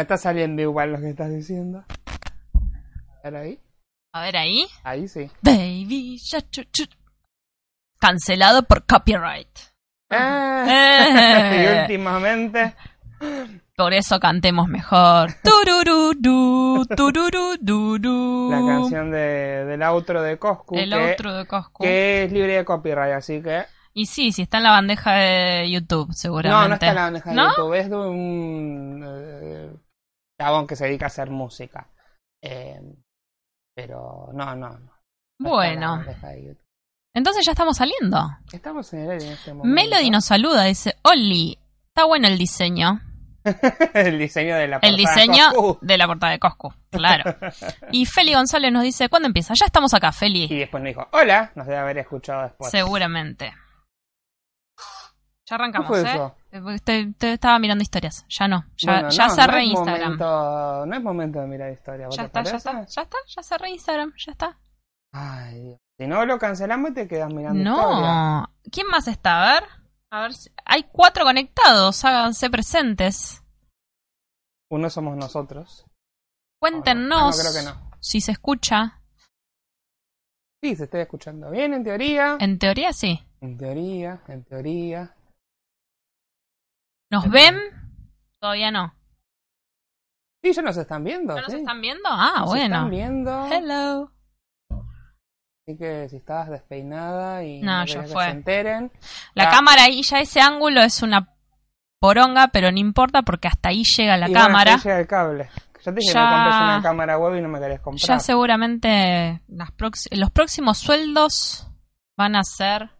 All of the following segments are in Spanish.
No está saliendo igual lo que estás diciendo. A ver ahí. A ver ahí. Ahí sí. Baby Shark. chu, chu. Cancelado por copyright. Ah, Eh. y últimamente. Por eso cantemos mejor. Tururú, tururú, La canción de, del outro de Coscu. El que, otro de Coscu. que es libre de copyright, así que. Y sí, sí está en la bandeja de YouTube, seguramente. No, no está en la bandeja de ¿No? YouTube. Es de un eh, chabón que se dedica a hacer música. Eh, pero no, no. no. Bueno, entonces ya estamos saliendo. Estamos en el aire en este momento. Melody nos saluda, dice, Oli, está bueno el diseño. el diseño de la El portada diseño Coscu. de la portada de Coscu, claro. Y Feli González nos dice, ¿cuándo empieza? Ya estamos acá, Y Feli. después nos dijo, hola, nos debe haber escuchado después. Seguramente. Ya arrancamos, ¿Qué fue ¿eh? eso? Te estaba mirando historias. Ya no. Ya, Bueno, ya no, cerré no Instagram. momento- no es momento de mirar historia. ¿vos Ya está, ya está, ya está, ya cerré Instagram, ya está. Ay, Dios. Si no lo cancelamos, te quedas mirando. No. ¿Quién más está? A ver. A ver si... Hay cuatro conectados, háganse presentes. Uno somos nosotros. Cuéntenos Ah, no, creo que no. si se escucha. Sí, se está escuchando bien en teoría. En teoría sí. En teoría, en teoría. ¿Nos ven? Todavía no. Sí, ya nos están viendo. ¿No nos sí. están viendo? Ah, Nos bueno. están viendo. Hello. Así que si estabas despeinada y No, no, ya fue. que se enteren. La cámara ahí, ya ese ángulo es una poronga, pero no importa porque hasta ahí llega la y bueno, cámara. hasta ahí llega el cable. Ya te dije Ya- que me compres una cámara web y no me querés comprar. Ya seguramente las prox- los próximos sueldos van a ser...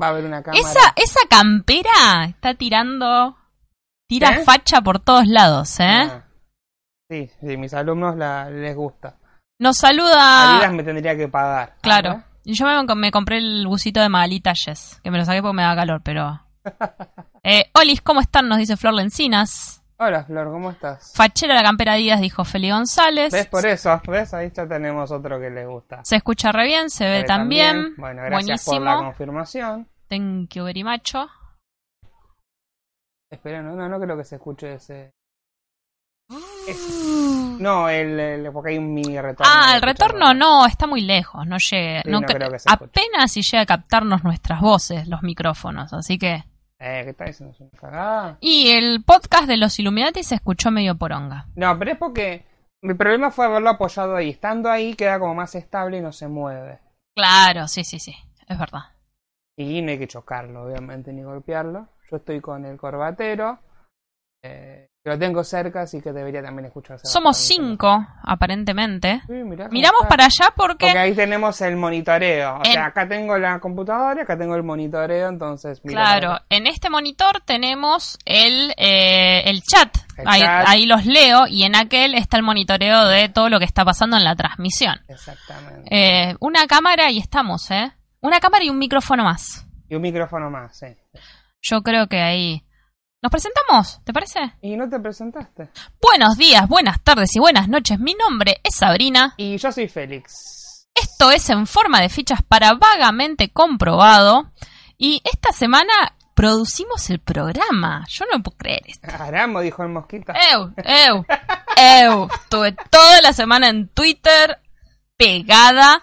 Va a haber una cámara. Esa, esa campera está tirando... Tira ¿Eh? facha por todos lados, ¿eh? Ah. Sí, sí, mis alumnos la, les gusta. Nos saluda... Adidas me tendría que pagar. Claro. Y Yo me, me compré el busito de Magalita Yes, que me lo saqué porque me da calor, pero... Eh, Olis, ¿cómo están? Nos dice Flor Lencinas. Hola, Flor, ¿cómo estás? Fachera la campera Díaz, dijo Feli González. ¿Ves por eso? ¿Ves? Ahí ya tenemos otro que le gusta. Se escucha re bien, se ve Eh, también. Bueno, gracias por la confirmación. Thank you very much. Espera, no, no, no creo que se escuche ese. Es- No, el, el- porque hay un mini retorno. Ah, el retorno no, está muy lejos, no llega. Sí, no no cre- creo que se escuche. apenas si llega a captarnos nuestras voces, los micrófonos, así que... Eh, ¿qué cagada? Y el podcast de los Illuminati se escuchó medio poronga. No, pero es porque mi problema fue haberlo apoyado ahí. Estando ahí queda como más estable y no se mueve. Claro, sí, sí, sí, es verdad. Y no hay que chocarlo, obviamente, ni golpearlo. Yo estoy con el corbatero. Eh, lo tengo cerca, así que debería también escucharse. Somos bastante. cinco, aparentemente. Sí, mirá cómo Miramos está. para allá porque... Porque ahí tenemos el monitoreo. O En- sea, acá tengo la computadora, acá tengo el monitoreo, entonces... Claro, en este monitor tenemos el, eh, el chat. El ahí, chat. ahí los leo y en aquel está el monitoreo de todo lo que está pasando en la transmisión. Exactamente. Eh, una cámara y estamos, ¿eh? Una cámara y un micrófono más. Y un micrófono más, sí. Yo creo que ahí... ¿Nos presentamos? ¿Te parece? ¿Y no te presentaste? Buenos días, buenas tardes y buenas noches. Mi nombre es Sabrina. Y yo soy Félix. Esto es en forma de fichas para vagamente comprobado. Y esta semana producimos el programa. Yo no puedo creer esto. Caramba, dijo el mosquito. Eu, eu, eu. Estuve toda la semana en Twitter pegada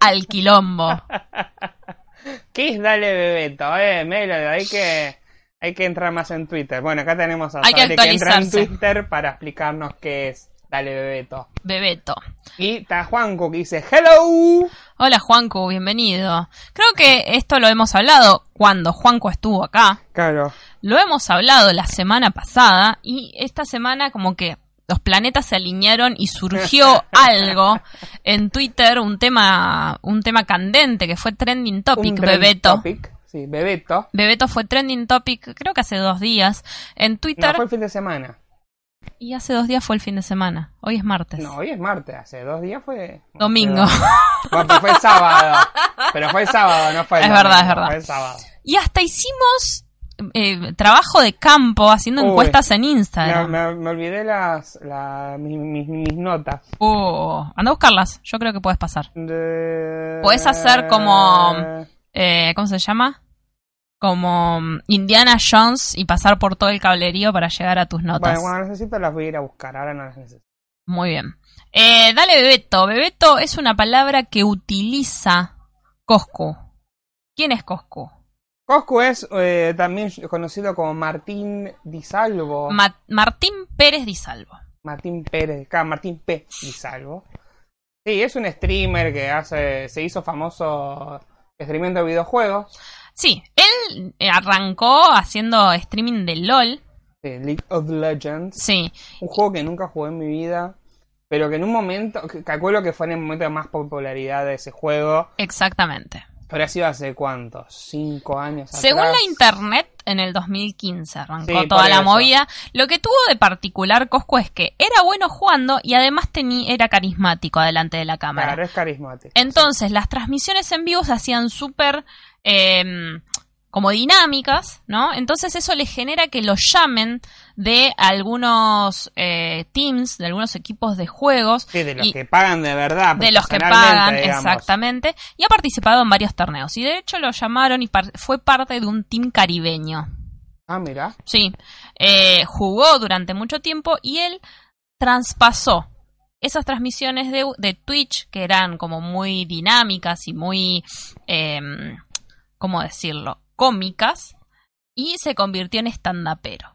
al quilombo. ¿Qué es Dale Bebeto? Eh, Melody, hay que, hay que entrar más en Twitter. Bueno, acá tenemos a Hay que que entra en. Twitter para explicarnos qué es Dale Bebeto. Bebeto. Y está Juanco que dice Hello. Hola Juanco, bienvenido. Creo que esto lo hemos hablado cuando Juanco estuvo acá. Claro. Lo hemos hablado la semana pasada y esta semana como que los planetas se alinearon y surgió algo en Twitter, un tema, un tema candente que fue trending topic, trend Bebeto. topic. Sí, Bebeto. Bebeto fue trending topic, creo que hace dos días, en No, Twitter. fue el fin de semana. Y hace dos días fue el fin de semana. Hoy es martes. No, hoy es martes. Hace dos días fue... Domingo. Bueno, pero fue el sábado. Pero fue el sábado, no fue el Es domingo, verdad, es verdad. Fue el sábado. Y hasta hicimos eh, trabajo de campo haciendo Uy. encuestas en Instagram. me- me olvidé las, la- mis, mis- mis notas. Uh, anda a buscarlas. Yo creo que puedes pasar. De- Podés hacer como- Eh, ¿Cómo se llama? Como mm, Indiana Jones y pasar por todo el cablerío para llegar a tus notas. Bueno, cuando las necesito las voy a ir a buscar, ahora no las necesito. Muy bien. Eh, dale, Bebeto. Bebeto es una palabra que utiliza Coscu. ¿Quién es Coscu? Coscu es eh, también conocido como Martín Di Salvo. Ma- Martín Pérez Di Salvo. Martín Pérez, acá, Martín P. Di Salvo. Sí, es un streamer que hace, se hizo famoso streamando videojuegos. Sí, él eh, arrancó haciendo streaming de LOL. de League of Legends. Sí, Un juego que nunca jugué en mi vida. Pero que en un momento, que- calculo que fue en el momento de más popularidad de ese juego. exactamente. Pero ha sido hace cuánto, cinco años Según atrás. la internet, en el 2015 arrancó Sí, toda la eso. movida. Lo que tuvo de particular Coscu es que era bueno jugando y además tenía, era carismático delante de la cámara. Claro, es carismático. Entonces, las transmisiones en vivo se hacían súper eh, como dinámicas, ¿no? Entonces eso le genera que lo llamen de algunos eh, teams, de algunos equipos de juegos, Sí, de los y- que pagan de verdad. de los que pagan, digamos. exactamente, y ha participado en varios torneos. Y de hecho lo llamaron y par- fue parte de un team caribeño. Ah, mira. Sí, eh, jugó durante mucho tiempo y él traspasó esas transmisiones de, de Twitch que eran como muy dinámicas y muy, eh, ¿cómo decirlo?, cómicas y se convirtió en estandapero,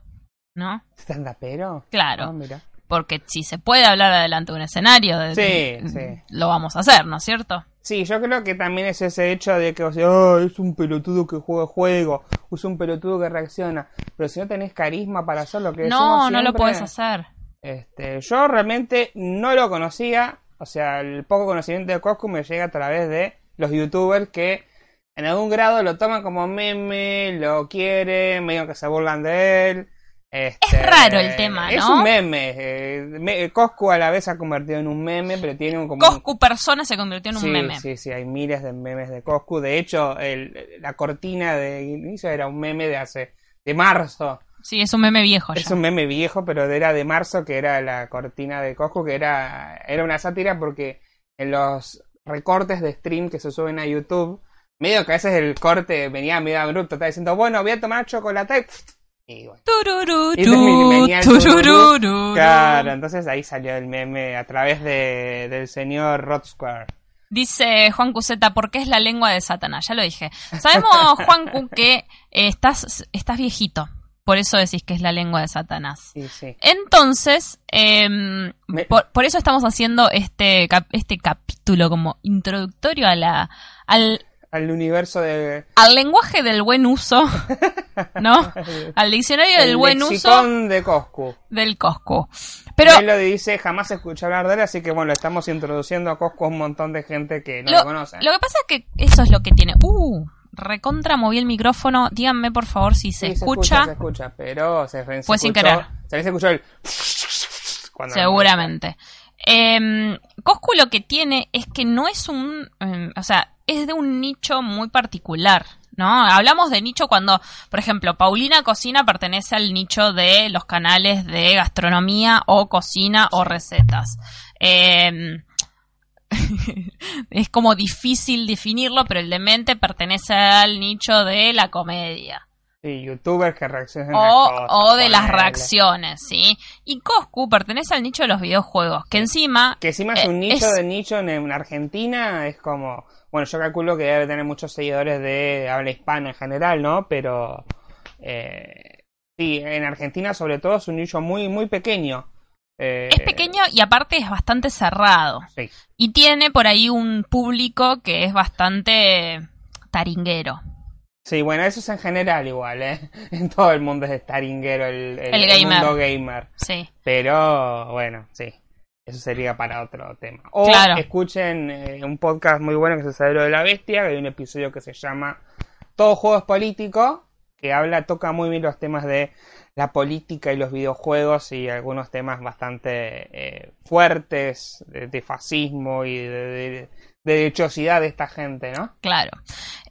¿no? ¿Stand-upero? Claro. Ah, mira. Porque si se puede hablar adelante de un escenario, de- Sí, sí. lo vamos a hacer, ¿no es cierto? Sí, yo creo que también es ese hecho de que, o sea, "Oh, es un pelotudo que juega juego, es un pelotudo que reacciona. Pero si no tenés carisma para hacer lo que No, no lo puedes hacer. Este, yo realmente no lo conocía, o sea, el poco conocimiento de Coscu me llega a través de los youtubers que en algún grado lo toman como meme, lo quieren, medio que se burlan de él. Este, Es raro el tema, Es ¿no? un meme. eh, me- Coscu a la vez se ha convertido en un meme, pero tiene un como... Coscu persona se convirtió en un meme. Sí, sí, hay miles de memes de Coscu. De hecho, el- la cortina de inicio era un meme de hace... de marzo. Sí, es un meme viejo Es ya. un meme viejo, pero era de marzo, que era la cortina de Coscu, que era, era una sátira porque en los recortes de stream que se suben a YouTube, medio que a veces el corte venía medio abrupto, estaba diciendo, bueno, voy a tomar chocolate. Y bueno, Tururú, Y venía tururú. tururú. claro, entonces ahí salió el meme a través de, del señor Rod Square. Dice Juan Cuseta, ¿por qué es la lengua de Satanás? Ya lo dije. Sabemos, Juan que eh, estás, estás viejito. Por eso decís que es la lengua de Satanás. Sí, sí. Entonces, em, Me- por, por eso estamos haciendo este, cap- este capítulo como introductorio a la, al, Al universo de... al lenguaje del buen uso, ¿no? Al diccionario del el buen uso de Coscu. del Cosco. Pero Él lo dice, jamás escuché hablar de él, así que bueno, estamos introduciendo a Coscu a un montón de gente que no lo, lo, conoce. lo que pasa es que eso es lo que tiene. Uh, recontra moví el micrófono. Díganme por favor si se Sí, escucha. se escucha, pero se, se Fue sin querer. Se se escuchó el... Seguramente. Em, Coscu lo que tiene es que no es un. em, o sea, es de un nicho muy particular. ¿No? Hablamos de nicho cuando, por ejemplo, Paulina Cocina pertenece al nicho de los canales de gastronomía o cocina o recetas. Em, es como difícil definirlo, pero el demente pertenece al nicho de la comedia. Sí, youtubers que reaccionan a O, cosas, o de las reacciones, ¿sí? Y Coscu pertenece al nicho de los videojuegos, que encima... Que encima es eh, un nicho es- de nicho en, en Argentina, es como... Bueno, yo calculo que debe tener muchos seguidores de habla hispana en general, ¿no? Pero... eh, sí, en Argentina sobre todo es un nicho muy, muy pequeño. Eh, Es pequeño y aparte es bastante cerrado. Sí. Y tiene por ahí un público que es bastante taringuero. Sí, bueno, eso es en general igual, ¿eh? En todo el mundo es taringuero el, el, El el gamer. mundo gamer. Sí. Pero bueno, sí. Eso sería para otro tema. O Claro. escuchen eh, un podcast muy bueno que es El Cerebro de la Bestia, que hay un episodio que se llama Todo juego es político, que habla, toca muy bien los temas de la política y los videojuegos y algunos temas bastante eh, fuertes de, de fascismo y de, de- de derechosidad de esta gente, ¿no? Claro.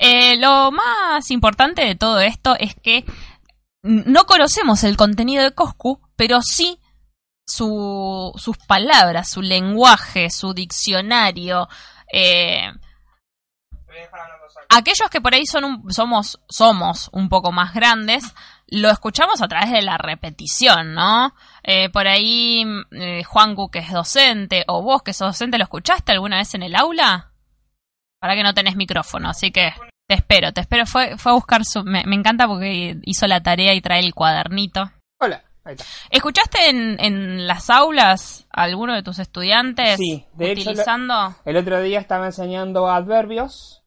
Eh, lo más importante de todo esto es que no conocemos el contenido de Coscu, pero sí su- sus palabras, su lenguaje, su diccionario. eh, aquellos que por ahí son un- somos, somos un poco más grandes, lo escuchamos a través de la repetición, ¿no? Eh, por ahí, eh, Juancu, que es docente, o vos, que sos docente, ¿lo escuchaste alguna vez en el aula? Para que no tenés micrófono, así que te espero, te espero. Fue, fue a buscar su... Me, me encanta porque hizo la tarea y trae el cuadernito. Hola, ahí está. ¿Escuchaste en, en las aulas a alguno de tus estudiantes Sí, de hecho, utilizando... El otro día estaba enseñando adverbios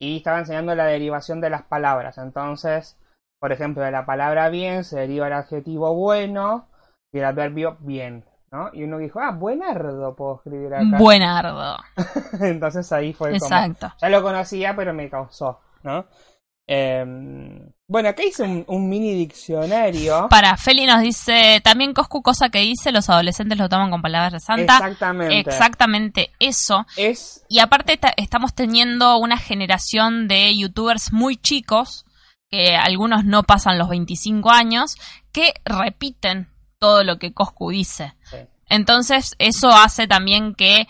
y estaba enseñando la derivación de las palabras. Entonces, por ejemplo, de la palabra bien se deriva el adjetivo bueno y el adverbio bien, ¿no? Y uno dijo, ah, buenardo puedo escribir acá. Buenardo. Entonces ahí fue como... Exacto. Ya lo conocía, pero me causó, ¿no? Eh, bueno, acá hice un, un mini diccionario. Para, Feli nos dice, también Coscu, cosa que dice, los adolescentes lo toman con palabras de santa. Exactamente. Exactamente eso. Es Y aparte ta- estamos teniendo una generación de youtubers muy chicos, que algunos no pasan los 25 años, que repiten todo lo que Coscu dice. sí. Entonces, eso hace también que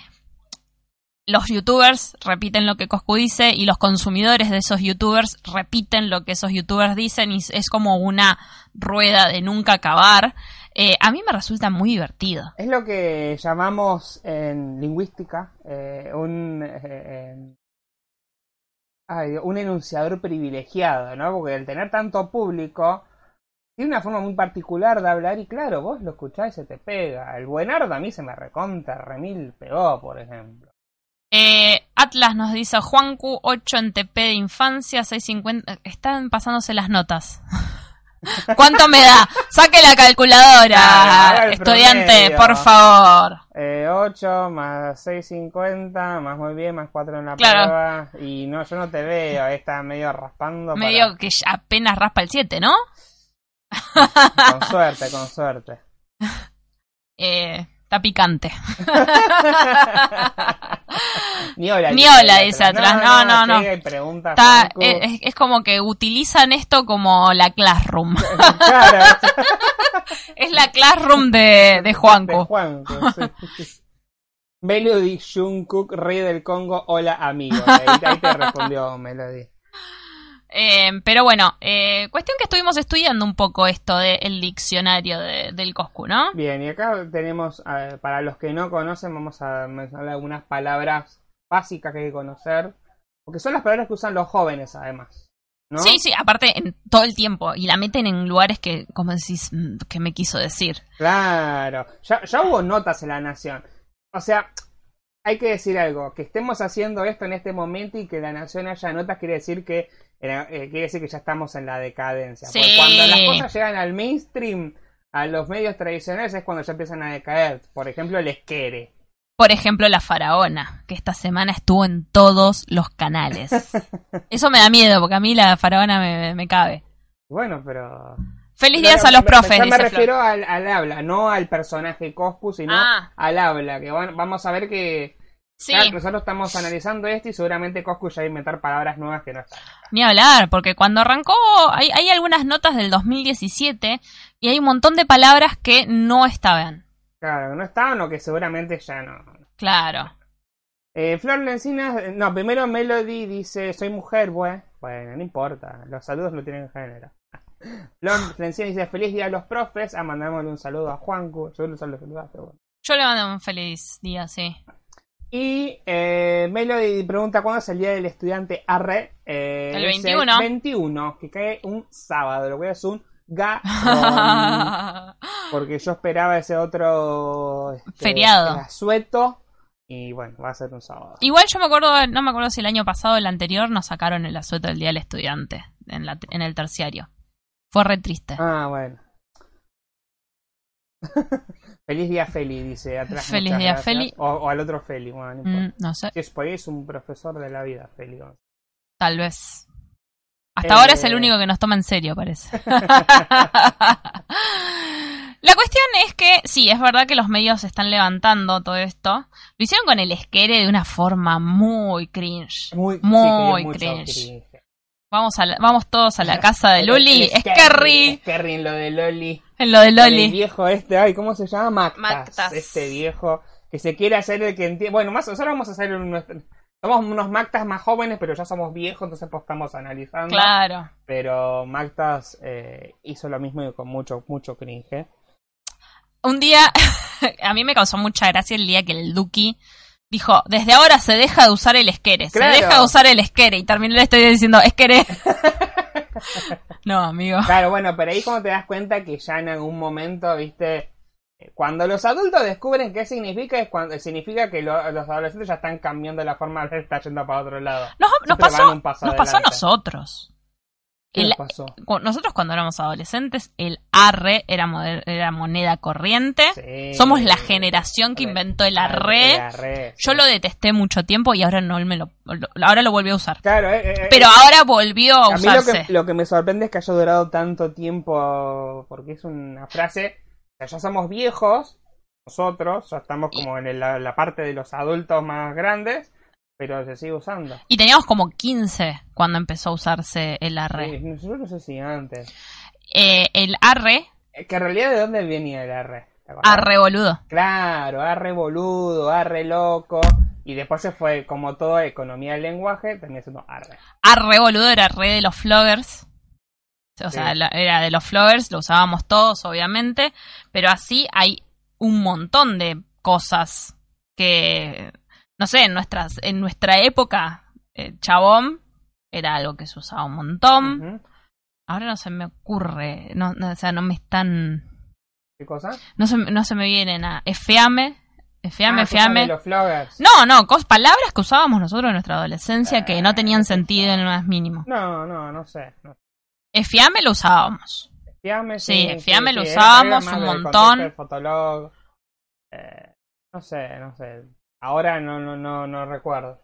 los youtubers repiten lo que Coscu dice y los consumidores de esos youtubers repiten lo que esos youtubers dicen y es como una rueda de nunca acabar. Eh, a mí me resulta muy divertido. Es lo que llamamos en lingüística eh, un, eh, un enunciador privilegiado, ¿no? Porque el tener tanto público tiene una forma muy particular de hablar y claro, vos lo escuchás y se te pega. El buenardo a mí se me recontra, remil pegó, por ejemplo. Eh, Atlas nos dice Juancu, 8 en TP de infancia, 650. Están pasándose las notas. ¿Cuánto me da? Saque la calculadora, estudiante, promedio. por favor. Eh, 8 más 6.50, más muy bien, más 4 en la Claro. prueba. Y no, yo no te veo, ahí está medio raspando. para- Medio que apenas raspa el 7, ¿no? Con suerte, con suerte. Eh, está picante. Ni hola. Ni hola, dice atrás. No, no, no. pregunta, Está, eh, es, es como que utilizan esto como la classroom. Claro, es la classroom de, de de Juanco. Juanco, sí. Melody Jungkook, rey del Congo, hola amigo. Ahí, ahí te respondió Melody. Eh, pero bueno, eh, cuestión que estuvimos estudiando un poco esto del diccionario de- del Coscu, ¿no? Bien, y acá tenemos, para los que no conocen, vamos a mencionar algunas palabras básicas que hay que conocer. Porque son las palabras que usan los jóvenes, además. ¿no? Sí, sí, aparte en todo el tiempo. Y la meten en lugares que, como decís, mm, que me quiso decir. Claro, ya, ya hubo notas en la nación. O sea, hay que decir algo, que estemos haciendo esto en este momento y que la nación haya notas quiere decir que eh, eh, quiere decir que ya estamos en la decadencia. Porque cuando las cosas llegan al mainstream, a los medios tradicionales es cuando ya empiezan a decaer. Por ejemplo, el esquere. Por ejemplo, la faraona, que esta semana estuvo en todos los canales. Eso me da miedo, porque a mí la faraona me, me cabe. Bueno, pero... Feliz días no, a los profes, yo me dice refiero al, al habla, no al personaje Coscu, sino Ah. al habla. Que van- vamos a ver que Sí, Claro, nosotros estamos analizando esto y seguramente Coscu ya va a inventar palabras nuevas que no están. ni hablar, porque cuando arrancó hay, hay algunas notas del 2017 y hay un montón de palabras que no estaban. Claro, no estaban o que seguramente ya no. Claro. Eh, Flor Lencinas, no, primero Melody dice, soy mujer, bueno, bueno, no importa, los saludos no tienen género. Flor Lencinas dice, feliz día a los profes, a mandarle un saludo a Juancu, yo lo saludaste, bueno. Yo le mando un feliz día, sí. Y eh, Melody pregunta cuándo es el día del estudiante arre. Eh, El es 21. 21, que cae un sábado, lo voy a hacer un garrón. porque yo esperaba ese otro este, Feriado. asueto y bueno, va a ser un sábado. Igual yo me acuerdo, no me acuerdo si el año pasado o el anterior nos sacaron el asueto del Día del Estudiante en, la, en el terciario. Fue re triste. Ah, bueno. Feliz día Feli, dice atrás. Feliz día, gracias. Feli. O, o al otro Feli, bueno, no importa. Mm, no sé, Si es por ahí es un profesor de la vida, Feli. tal vez. Hasta Eh. ahora es el único que nos toma en serio, parece. La cuestión es que, sí, es verdad que los medios están levantando todo esto. Lo hicieron con el esquere de una forma muy cringe. Muy, sí, Muy mucho cringe. Vamos, a la- vamos todos a la casa de El- Luli. el Es Kerry. Kerry en lo de Loli. En lo de El Loli. viejo este, ay, ¿cómo se llama? Mactas. Mactas. Este viejo que se quiere hacer el que entiende. Bueno, más nosotros vamos a hacer un. Somos unos Mactas más jóvenes, pero ya somos viejos, entonces pues estamos analizando. Claro. Pero Mactas eh, hizo lo mismo y con mucho, mucho cringe. Un día, a mí me causó mucha gracia el día que el Duki dijo, desde ahora se deja de usar el esquere, Claro. se deja de usar el esquere, y terminé le estoy diciendo, esquere. no, amigo. Claro, bueno, pero ahí como te das cuenta que ya en algún momento, viste, cuando los adultos descubren qué significa, es cuando significa que lo- los adolescentes ya están cambiando la forma de estar yendo para otro lado. Nos, nos pasó, nos pasó a nosotros. Nosotros cuando éramos adolescentes, el arre era, era moneda corriente. Sí. Somos la generación que inventó el arre. El arre, Yo sí. lo detesté mucho tiempo y ahora no me lo, lo- ahora lo volví a usar. Claro, eh, eh, Pero eh, ahora volvió a a mí lo usarse. que, lo que me sorprende es que haya durado tanto tiempo, porque es una frase, o sea, ya somos viejos, nosotros, ya estamos como en el- la, la parte de los adultos más grandes, pero se sigue usando. Y teníamos como 15 cuando empezó a usarse el arre. Sí, yo no sé si antes. Eh, el arre, Es que en realidad, ¿de dónde venía el arre? Arre boludo. Claro, arre boludo, arre loco. Y después se fue, como toda economía del lenguaje, terminó siendo arre. Arre boludo era re de los floggers. O sea, Sí. era de los floggers, lo usábamos todos, obviamente. Pero así hay un montón de cosas que, no sé, en, nuestras, en nuestra época, eh, chabón era algo que se usaba un montón. Ahora no se me ocurre, no, no, o sea, no me están, ¿Qué cosa? no se, no se me vienen a Efeame, Efeame, Ah, Efeame. los floggers. No, no, cos, palabras que usábamos nosotros en nuestra adolescencia que no tenían sentido en lo más mínimo. No, no, no sé. No. Efiame lo usábamos. Fiame, Sí, Fiame lo era- usábamos un montón. Fotolog. Eh, no sé, no sé. Ahora no, no, no, no recuerdo.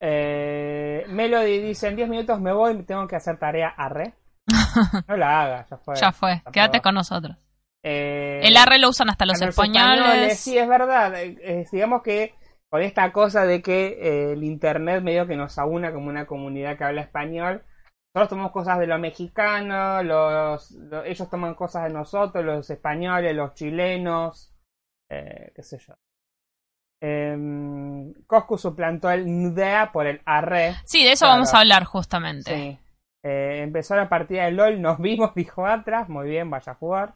Eh, Melody dice, en 10 minutos me voy, tengo que hacer tarea arre. No la haga, ya fue. ya fue, quédate con nosotros. Eh, El arre lo usan hasta los españoles. Sí, es verdad. Eh, digamos que con esta cosa de que eh, el internet medio que nos aúna como una comunidad que habla español, nosotros tomamos cosas de lo mexicano, los, lo- ellos toman cosas de nosotros, los españoles, los chilenos, eh, qué sé yo. Eh, Coscu suplantó el NDEA por el arre. Sí, de eso Claro. vamos a hablar justamente. Sí. Eh, empezó la partida de LOL, nos vimos, dijo atrás, muy bien, vaya a jugar.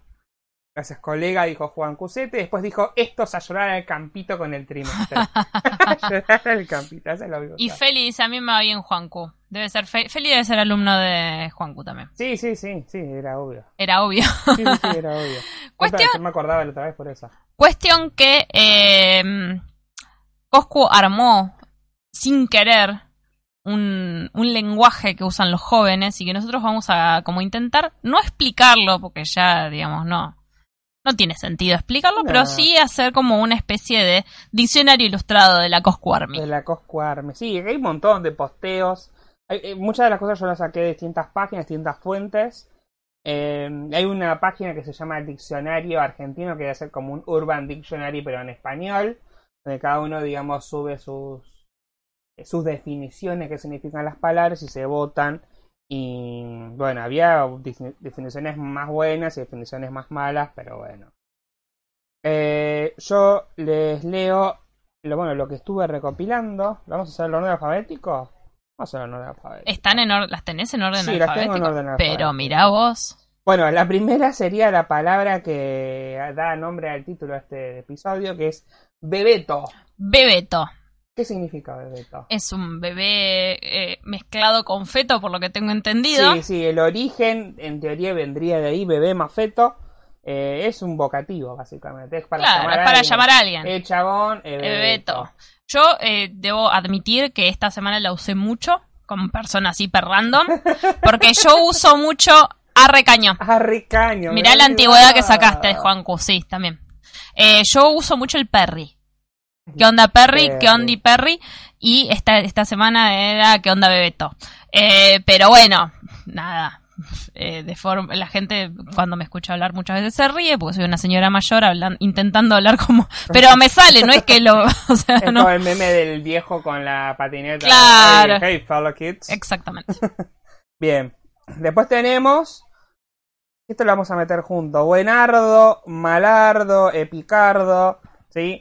Gracias, colega, dijo Juan Cusete. Después dijo, estos a llorar al campito con el trimestre. a llorar al campito, eso es lo que Y. Feli dice, a mí me va bien Juancu. Debe ser Fe- Feli debe ser alumno de Juancu también. Sí, sí, sí, sí, era obvio. Era obvio. Sí, sí, sí, era obvio. Cuestión- Yo me acordaba la otra vez por eso. Cuestión que eh, Coscu armó sin querer un, un lenguaje que usan los jóvenes y que nosotros vamos a como intentar no explicarlo porque ya digamos no no tiene sentido explicarlo No. pero sí hacer como una especie de diccionario ilustrado de la Coscu Army. De la Coscu Army. Sí, hay un montón de posteos. Hay- eh, muchas de las cosas yo las saqué de distintas páginas, distintas fuentes. Eh, hay una página que se llama Diccionario Argentino, que debe ser como un Urban Dictionary, pero en español, donde cada uno, digamos, sube sus, eh, sus definiciones, qué significan las palabras, y se votan. Y bueno, había definiciones más buenas y definiciones más malas, pero bueno. Eh, yo les leo lo, bueno, lo que estuve recopilando. ¿Vamos a hacer el orden alfabético? Vamos a hacer el orden alfabético. Están en or- las tenés en orden Sí, las tengo en orden alfabético. Pero mira vos. Bueno, la primera sería la palabra que da nombre al título de este episodio, que es bebeto. Bebeto. ¿Qué significa bebeto? Es un bebé eh, mezclado con feto, por lo que tengo entendido. Sí, sí, el origen en teoría vendría de ahí, bebé más feto. Eh, es un vocativo, básicamente. Es para claro, llamar es para llamar a alguien. Eh, chabón, eh, Bebeto. bebeto. Yo eh, debo admitir que esta semana la usé mucho, como persona así per random, porque yo uso mucho arre caño. Ah, ricaño. Mirá la antigüedad que sacaste, Juan sí, también. Eh, yo uso mucho el Perry. ¿Qué onda Perry? ¿Qué onda Perry? Y esta, esta semana era ¿Qué onda Bebeto? Eh, pero bueno, nada. Eh, de forma, la gente cuando me escucha hablar muchas veces se ríe porque soy una señora mayor hablan, intentando hablar como pero me sale no es que lo o sea, Es no como el meme del viejo con la patineta. Claro. Hey, hey, fellow kids. exactamente Bien. Después tenemos. Esto lo vamos a meter junto. Buenardo, malardo, epicardo. ¿Sí?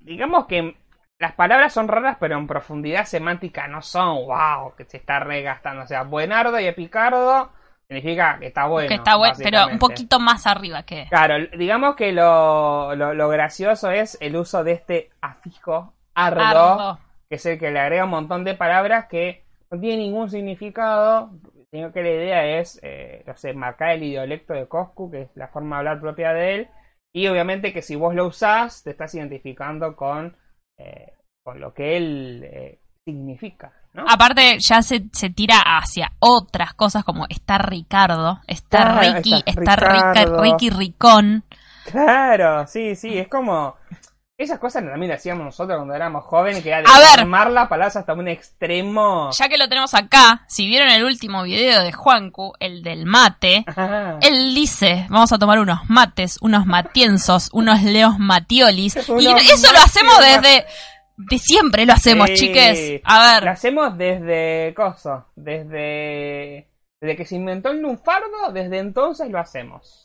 Digamos que las palabras son raras, pero en profundidad semántica no son, wow, que se está regastando. O sea, buenardo y epicardo significa que está bueno. que está bueno, pero un poquito más arriba que... Claro, digamos que lo, lo, lo gracioso es el uso de este afijo, ardo, Ardo. que es el que le agrega un montón de palabras que no tiene ningún significado, sino que la idea es, eh, no sé, marcar el idiolecto de Coscu, que es la forma de hablar propia de él, y obviamente que si vos lo usás, te estás identificando con, eh, con lo que él eh, significa, ¿no? Aparte, ya se, se tira hacia otras cosas como está Ricardo, está Claro, Ricky, está está Rica- Ricardo. Ricky Ricón. Claro, sí, sí, es como... Esas cosas también las hacíamos nosotros cuando éramos jóvenes, que era A ver. armar las palabras hasta un extremo. Ya que lo tenemos acá, si vieron el último video de Juancu, el del mate, Ajá. él dice, vamos a tomar unos mates, unos matienzos, unos leos matiolis. Y Unos eso lo hacemos desde... De siempre lo hacemos, chiques. A Lo ver, hacemos desde coso, desde desde que se inventó el lunfardo, desde entonces lo hacemos.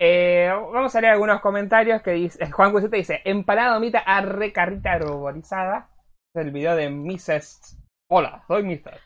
Eh, vamos a leer algunos comentarios que dice Juan Cuseta dice, empanada mita arre carrita ruborizada. Es el video de Mrs. Hola, soy Mrs.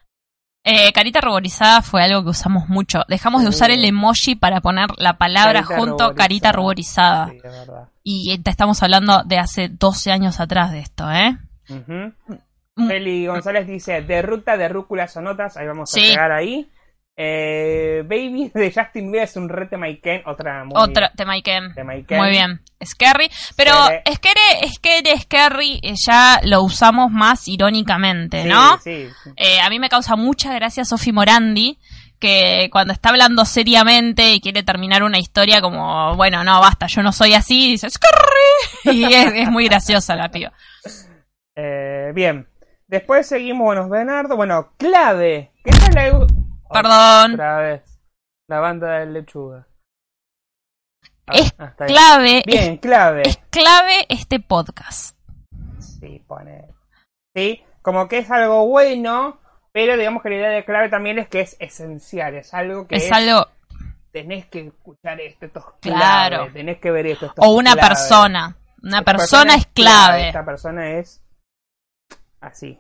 eh, carita ruborizada fue algo que usamos mucho. Dejamos de usar el emoji para poner la palabra Carita junto, ruborizada. carita ruborizada. Sí, es verdad. Y te estamos hablando de hace 12 años atrás de esto, ¿eh? Mm. Feli González dice, de ruta de rúculas o notas, ahí vamos Sí. a llegar ahí. Eh, Baby de Justin Bieber es un rete Maiken, otra muy Otro tema Iken. de Maiken. Muy bien. Scary. Pero Scary. Scary, Scary, eh, ya lo usamos más irónicamente, Sí, ¿no? Sí, sí. Eh, a mí me causa mucha gracia Sofi Morandi, que cuando está hablando seriamente y quiere terminar una historia como, bueno, no, basta, yo no soy así, dice Scary. Y es, es muy graciosa la piba. Eh, bien. Después seguimos, bueno, Bernardo. Bueno, clave. ¿Qué es la... Perdón. Otra vez. La banda de lechuga. Ah, Es ah, bien. Clave, Bien, clave. es, clave este podcast. Sí, pone. Sí, como que es algo bueno, pero digamos que la idea de clave también es que es esencial, es algo que Es es- algo, tenés que escuchar esto, esto es Claro. clave, tenés que ver esto. esto es o una clave. persona. Una Esta persona es clave. Esta persona es así.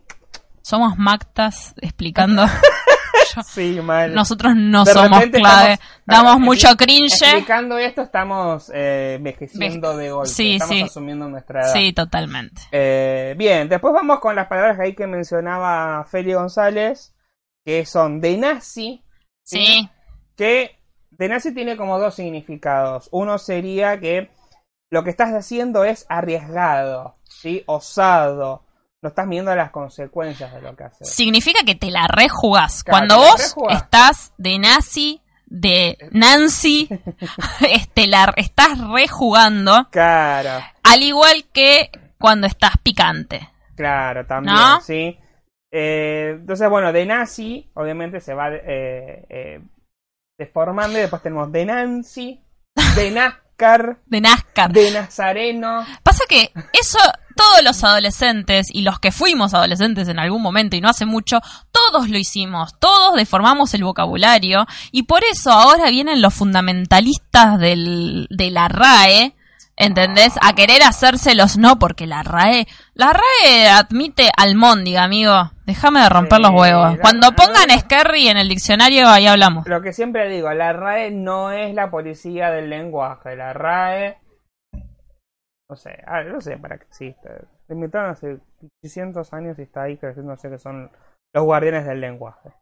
Somos Mactas explicando. Sí, mal. Nosotros no De somos clave. Damos eh, mucho cringe. Explicando esto estamos eh, envejeciendo de golpe, Sí, estamos sí. asumiendo nuestra edad. Sí, totalmente. Eh, bien, después vamos con las palabras ahí que mencionaba Feli González, que son de nazi, Sí. que de nazi tiene como dos significados. Uno sería que lo que estás haciendo es arriesgado, ¿sí? osado, no estás midiendo las consecuencias de lo que haces. Significa que te la rejugás. Claro, Cuando vos rejugás. estás de nazi, de Nancy, este, la- estás rejugando. Claro, Al igual que cuando estás picante. claro, también, ¿No? ¿sí? Eh, entonces, bueno, de nazi, obviamente se va eh, eh, deformando y después tenemos de Nancy, de NASCAR, De NASCAR. de Nazareno. Pasa que eso, todos los adolescentes y los que fuimos adolescentes en algún momento y no hace mucho, todos lo hicimos, todos deformamos el vocabulario y por eso ahora vienen los fundamentalistas del, de la RAE, ¿entendés? A querer hacérselos no, porque la RAE, la RAE admite almóndiga, amigo. Déjame de romper Sí, los huevos. Cuando pongan Scary en el diccionario, ahí hablamos. Lo que siempre digo, la RAE no es la policía del lenguaje. La RAE. No sé, ah, no sé para qué existe. Se inventaron hace 600 años y está ahí creciendo, sé que son los guardianes del lenguaje.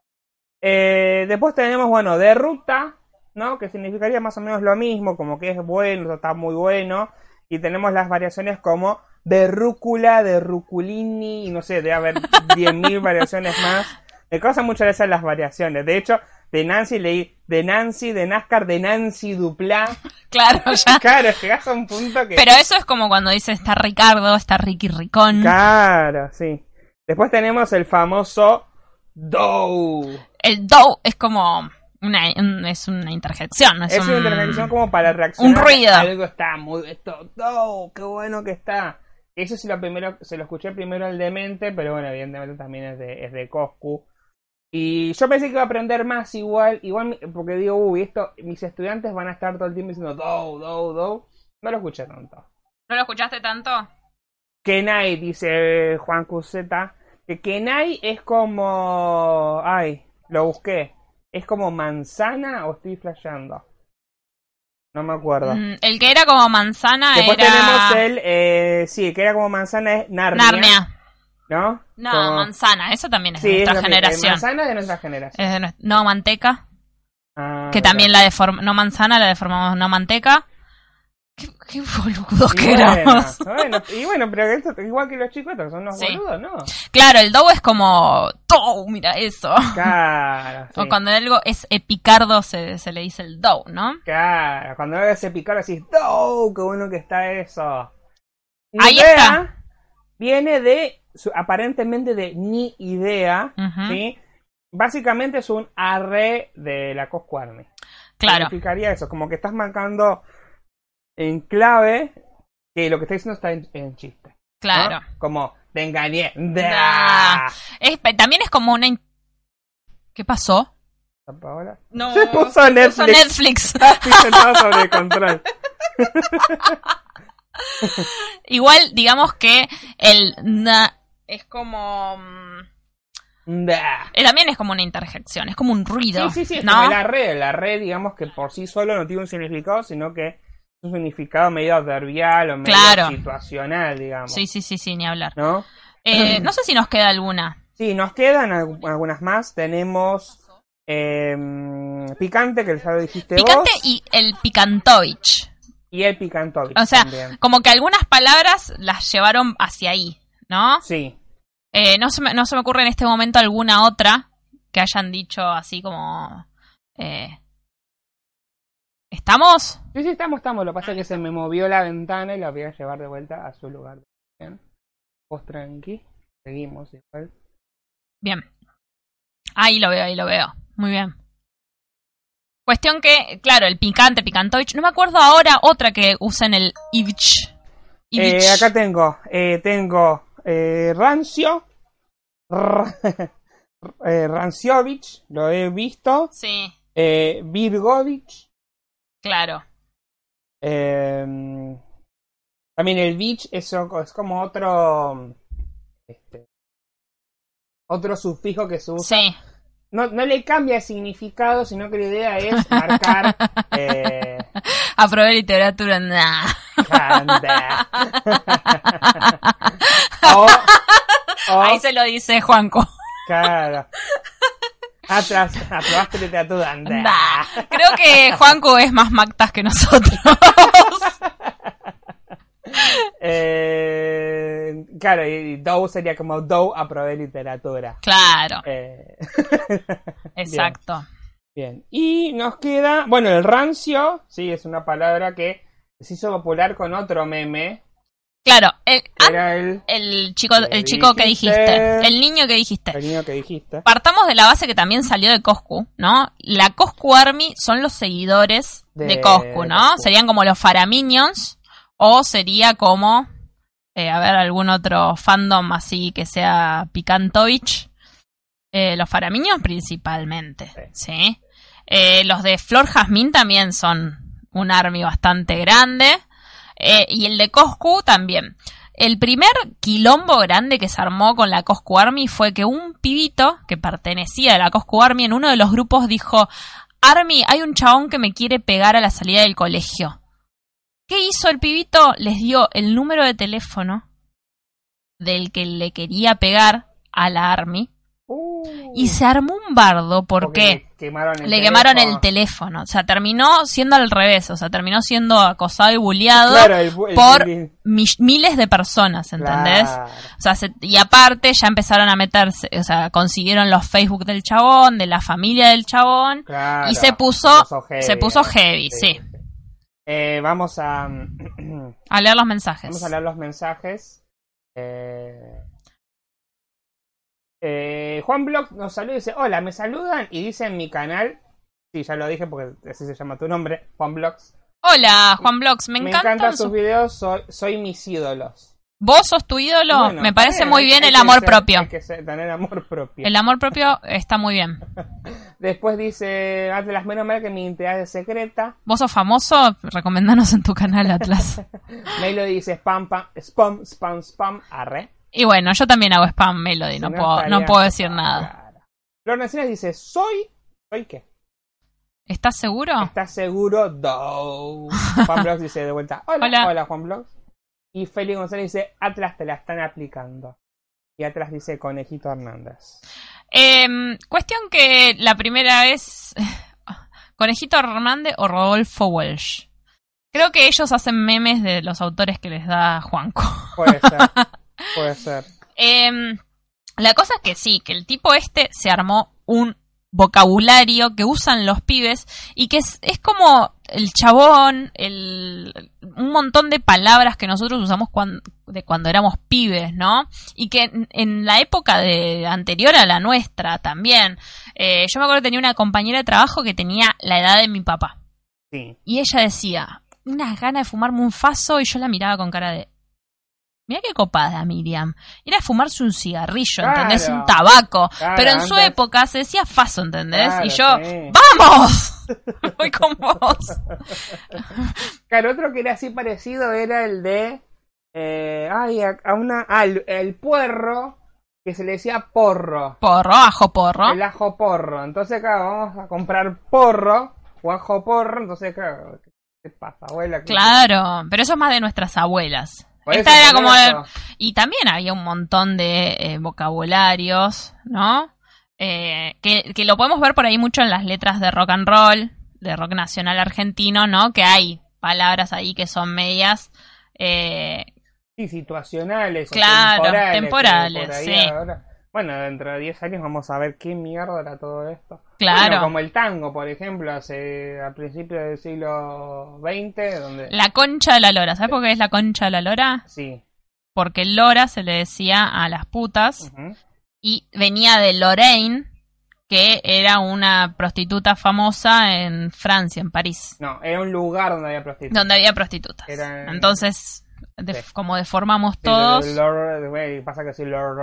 Eh, después tenemos, bueno, de ruta, ¿no? Que significaría más o menos lo mismo, como que es bueno, está muy bueno. Y tenemos las variaciones como de rúcula, de ruculini, y no sé, debe haber 10.000 variaciones más. Me causan muchas veces las variaciones. De hecho, de Nancy leí de Nancy, de NASCAR, de Nancy Duplá. Claro, ya. Claro, llegás a un punto que. Pero eso es como cuando dice está Ricardo, está Ricky Ricón. Claro, sí. Después tenemos el famoso DOW. El do es como una, un- es una interjección, no es, Es un- una interjección como para reaccionar. un ruido. Algo está muy. Esto, DOW, qué bueno que está. Eso sí lo primero, se lo escuché primero al demente, pero bueno, evidentemente también es de, es de Coscu. Y yo pensé que iba a aprender más igual, igual porque digo, uy, esto, mis estudiantes van a estar todo el tiempo diciendo DOW, DOW, DOW. No lo escuché tanto. ¿No lo escuchaste tanto? Kenai, dice Juan Cuseta, que Kenai es como... Ay, lo busqué. ¿Es como manzana o estoy flasheando? No me acuerdo. Mm, el que era como manzana Después era... tenemos el... Eh, sí, el que era como manzana es Narnia. Narnia. ¿No? No, Como- manzana, eso también es Sí, de es nuestra eh, generación. manzana es de nuestra generación. Es de nuestra- No, manteca, Ah, que verdad. también la deformamos, no manzana, la deformamos no manteca. Qué, qué boludos Y que bueno, éramos. bueno, y bueno, pero esto, igual que los chicos, son unos Sí. boludos, ¿no? Claro, el dough es como, ¡Dough! Mira eso. Claro, sí. O cuando algo es epicardo se, se le dice el dough, ¿no? Claro, cuando ves ese picar decís, ¡Oh, qué bueno que está eso! Ahí está. Viene de, su- aparentemente de ni idea. ¿sí? Básicamente es un arre de la Cosco Army. Claro. Significaría eso, como que estás marcando en clave que lo que está diciendo está en, en chiste. ¿no? Claro. Como, te engañé. Nah. Es- también es como una... in- ¿Qué pasó? Paola? No. Se puso Netflix. Netflix. Estoy sentado sobre control. Igual, digamos que el na es como... mm, eh, también es como una interjección, es como un ruido. Sí, sí, sí, es ¿no? como la red. La red, digamos que por sí solo no tiene un significado, sino que es un significado medio adverbial o medio Claro. situacional, digamos. Sí, sí, sí, sí, ni hablar. ¿No? Eh, no sé si nos queda alguna. Sí, nos quedan algu- algunas más. Tenemos em, picante, que ya lo dijiste Picante vos. y el picantovich. Y el picantovich O sea, también. como que algunas palabras las llevaron hacia ahí, ¿no? Sí. Eh, no, se me, no se me ocurre en este momento alguna otra que hayan dicho así como... eh, ¿Estamos? Sí, sí, estamos, estamos. Lo que pasa es que se me movió la ventana y la voy a llevar de vuelta a su lugar. Bien. Vos tranqui. Seguimos igual. Bien. Ahí lo veo, ahí lo veo. Muy bien. Cuestión que, claro, el picante, picantovich. No me acuerdo ahora otra que usen el ivich. Eh, acá tengo, eh, tengo eh, Rancio, Ranciovich, lo he visto, Sí, Virgovich, claro. eh, también el Vich es, es como otro, este, otro sufijo que se usa. Sí. No, no le cambia el significado, sino que la idea es marcar eh, Aprobé literatura. Nah. canda. o, o- Ahí se lo dice Juanco. Claro. Atrás, aprobaste literatura. Anda. Nah. Creo que Juanco es más mactas que nosotros. Eh, claro, y Dow sería como Dow aprobé literatura. claro, Eh, exacto. bien. Y nos queda, bueno, el rancio, sí, es una palabra que se hizo popular con otro meme. Claro, el, que era el, el chico, Que el chico que dijiste. el niño que dijiste. el niño que dijiste. Partamos de la base que también salió de Coscu, ¿no? La Coscu Army son los seguidores de, De Coscu, ¿no? Coscu. Serían como los Faraminions o sería como, eh, a ver, algún otro fandom así que sea Picantovich. Eh, los Faraminions principalmente, ¿sí? Eh, los de Flor Jazmín también son un army bastante grande. Eh, y el de Coscu también. El primer quilombo grande que se armó con la Coscu Army fue que un pibito que pertenecía a la Coscu Army en uno de los grupos dijo, Army, hay un chabón que me quiere pegar a la salida del colegio. ¿Qué hizo el pibito? Les dio el número de teléfono del que le quería pegar a la Army Uh, y se armó un bardo porque porque le quemaron el quemaron teléfono. el teléfono. O sea, terminó siendo al revés. O sea, terminó siendo acosado y bulleado Claro, el bu- el por mi- miles de personas, ¿entendés? Claro. O sea, se- y aparte ya empezaron a meterse, o sea, consiguieron los Facebook del chabón, de la familia del chabón, Claro, y se puso, heavy, se puso heavy, sí. Eh, vamos a A leer los mensajes. vamos a leer los mensajes. Eh, eh, Juan Block nos saluda y dice, hola, me saludan y dice en mi canal, sí, ya lo dije porque así se llama tu nombre, Juan Blocks. Hola, Juan Blogs, me, Me encantan encantan sus videos, soy, soy mis ídolos. ¿Vos sos tu ídolo? Bueno, Me parece está muy bien el amor ser- propio. Hay que ser- tener amor propio. El amor propio está muy bien. Después dice Atlas, menos mal que mi identidad es secreta. ¿Vos sos famoso? Recomendanos en tu canal, Atlas. Melody dice spam, pam, spam, spam, spam, arre. Y bueno, yo también hago spam Melody, Si no, puedo, no puedo decir nada. Claro. Flor Nacional dice, soy... ¿Soy qué? ¿Estás seguro? ¿Estás seguro? Do. Juan Blogs dice de vuelta, hola, Hola. hola, Juan Blogs. Y Félix González dice, Atlas te la están aplicando. Y Atlas dice, Conejito Hernández. Em, cuestión que la primera vez. Conejito Hernández o Rodolfo Welsh. Creo que ellos hacen memes de los autores que les da Juanco. Puede ser, puede ser. Em, la cosa es que sí, que el tipo este se armó un vocabulario que usan los pibes y que es, es como el chabón, el, un montón de palabras que nosotros usamos cuan- de cuando éramos pibes, ¿no? Y que en, en la época de anterior a la nuestra también. Eh, yo me acuerdo que tenía una compañera de trabajo que tenía la edad de mi papá. Sí. Y ella decía, unas ganas de fumarme un faso y yo la miraba con cara de... Mira qué copada, Miriam. Era fumarse un cigarrillo, ¿entendés? Claro. Un tabaco. Claro, Pero en su antes- época se decía faso, ¿entendés? Claro, y yo, sí. ¡vamos! Voy con vos. Claro, otro que era así parecido era el de. Eh, ay, a, a una. Ah, el, el puerro, que se le decía porro. Porro, ajo porro. El ajo porro. Entonces, claro, vamos a comprar porro o ajo porro. Entonces, claro, ¿qué pasa, abuela? ¿Qué- Claro, pero eso es más de nuestras abuelas. Esta era como... Y también había un montón de eh, vocabularios, ¿no? Eh, que, que lo podemos ver por ahí mucho en las letras de rock and roll, de rock nacional argentino, ¿no? Que hay palabras ahí que son medias. eh, Sí, situacionales. o Claro, temporales. sí. ahora- Bueno, dentro de 10 años vamos a ver qué mierda era todo esto. Claro. Bueno, como el tango, por ejemplo, hace a principios del siglo XX, donde... La concha de la lora. ¿Sabes por qué es la concha de la lora? Sí. Porque lora se le decía a las putas y venía de Lorraine, que era una prostituta famosa en Francia, en París. No, era un lugar donde había prostitutas. donde había prostitutas. Era- Entonces, de- Sí. como deformamos Sí, todos, Lord- pasa que si Lord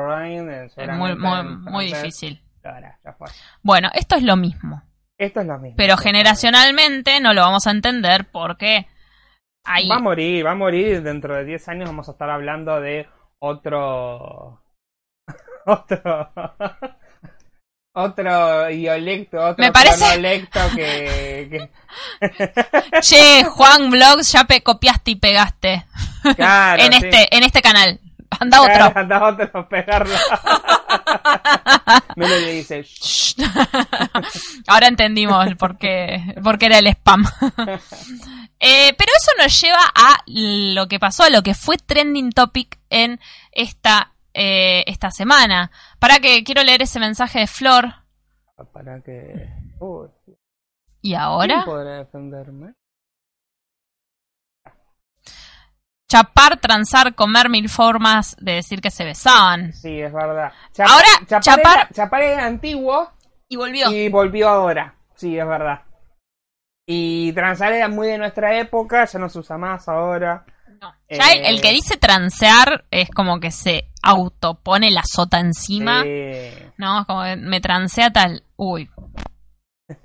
es muy, difícil. Claro, ya fue. Bueno, esto es lo mismo, Esto es lo mismo. pero generacionalmente no lo vamos a entender porque hay... Va a morir, va a morir. Dentro de 10 años vamos a estar hablando de otro... otro... otro dialecto, otro Me parece- que... que- Che, Juan Vlogs, ya pe- copiaste y pegaste Claro, en sí. este en este canal. Anda Claro, otro. anda otro pegarlo. Melody dice... "Shh". Ahora entendimos por qué, por qué era el spam. Eh, pero eso nos lleva a lo que pasó, a lo que fue trending topic en esta, eh, esta semana. Para que quiero leer ese mensaje de Flor. Para que... Uy, ¿Y ¿quién ahora? podrá defenderme? Chapar, transar, comer mil formas de decir que se besaban. Sí, es verdad. Ahora, Chapar, Chapar- era, Chapar era antiguo Y volvió. y volvió ahora. Sí, es verdad. Y transar era muy de nuestra época, ya no se usa más ahora. No. Ya el, el que Eh. dice transear es como que se autopone la sota encima. Sí. No, es como que me transea tal. Uy.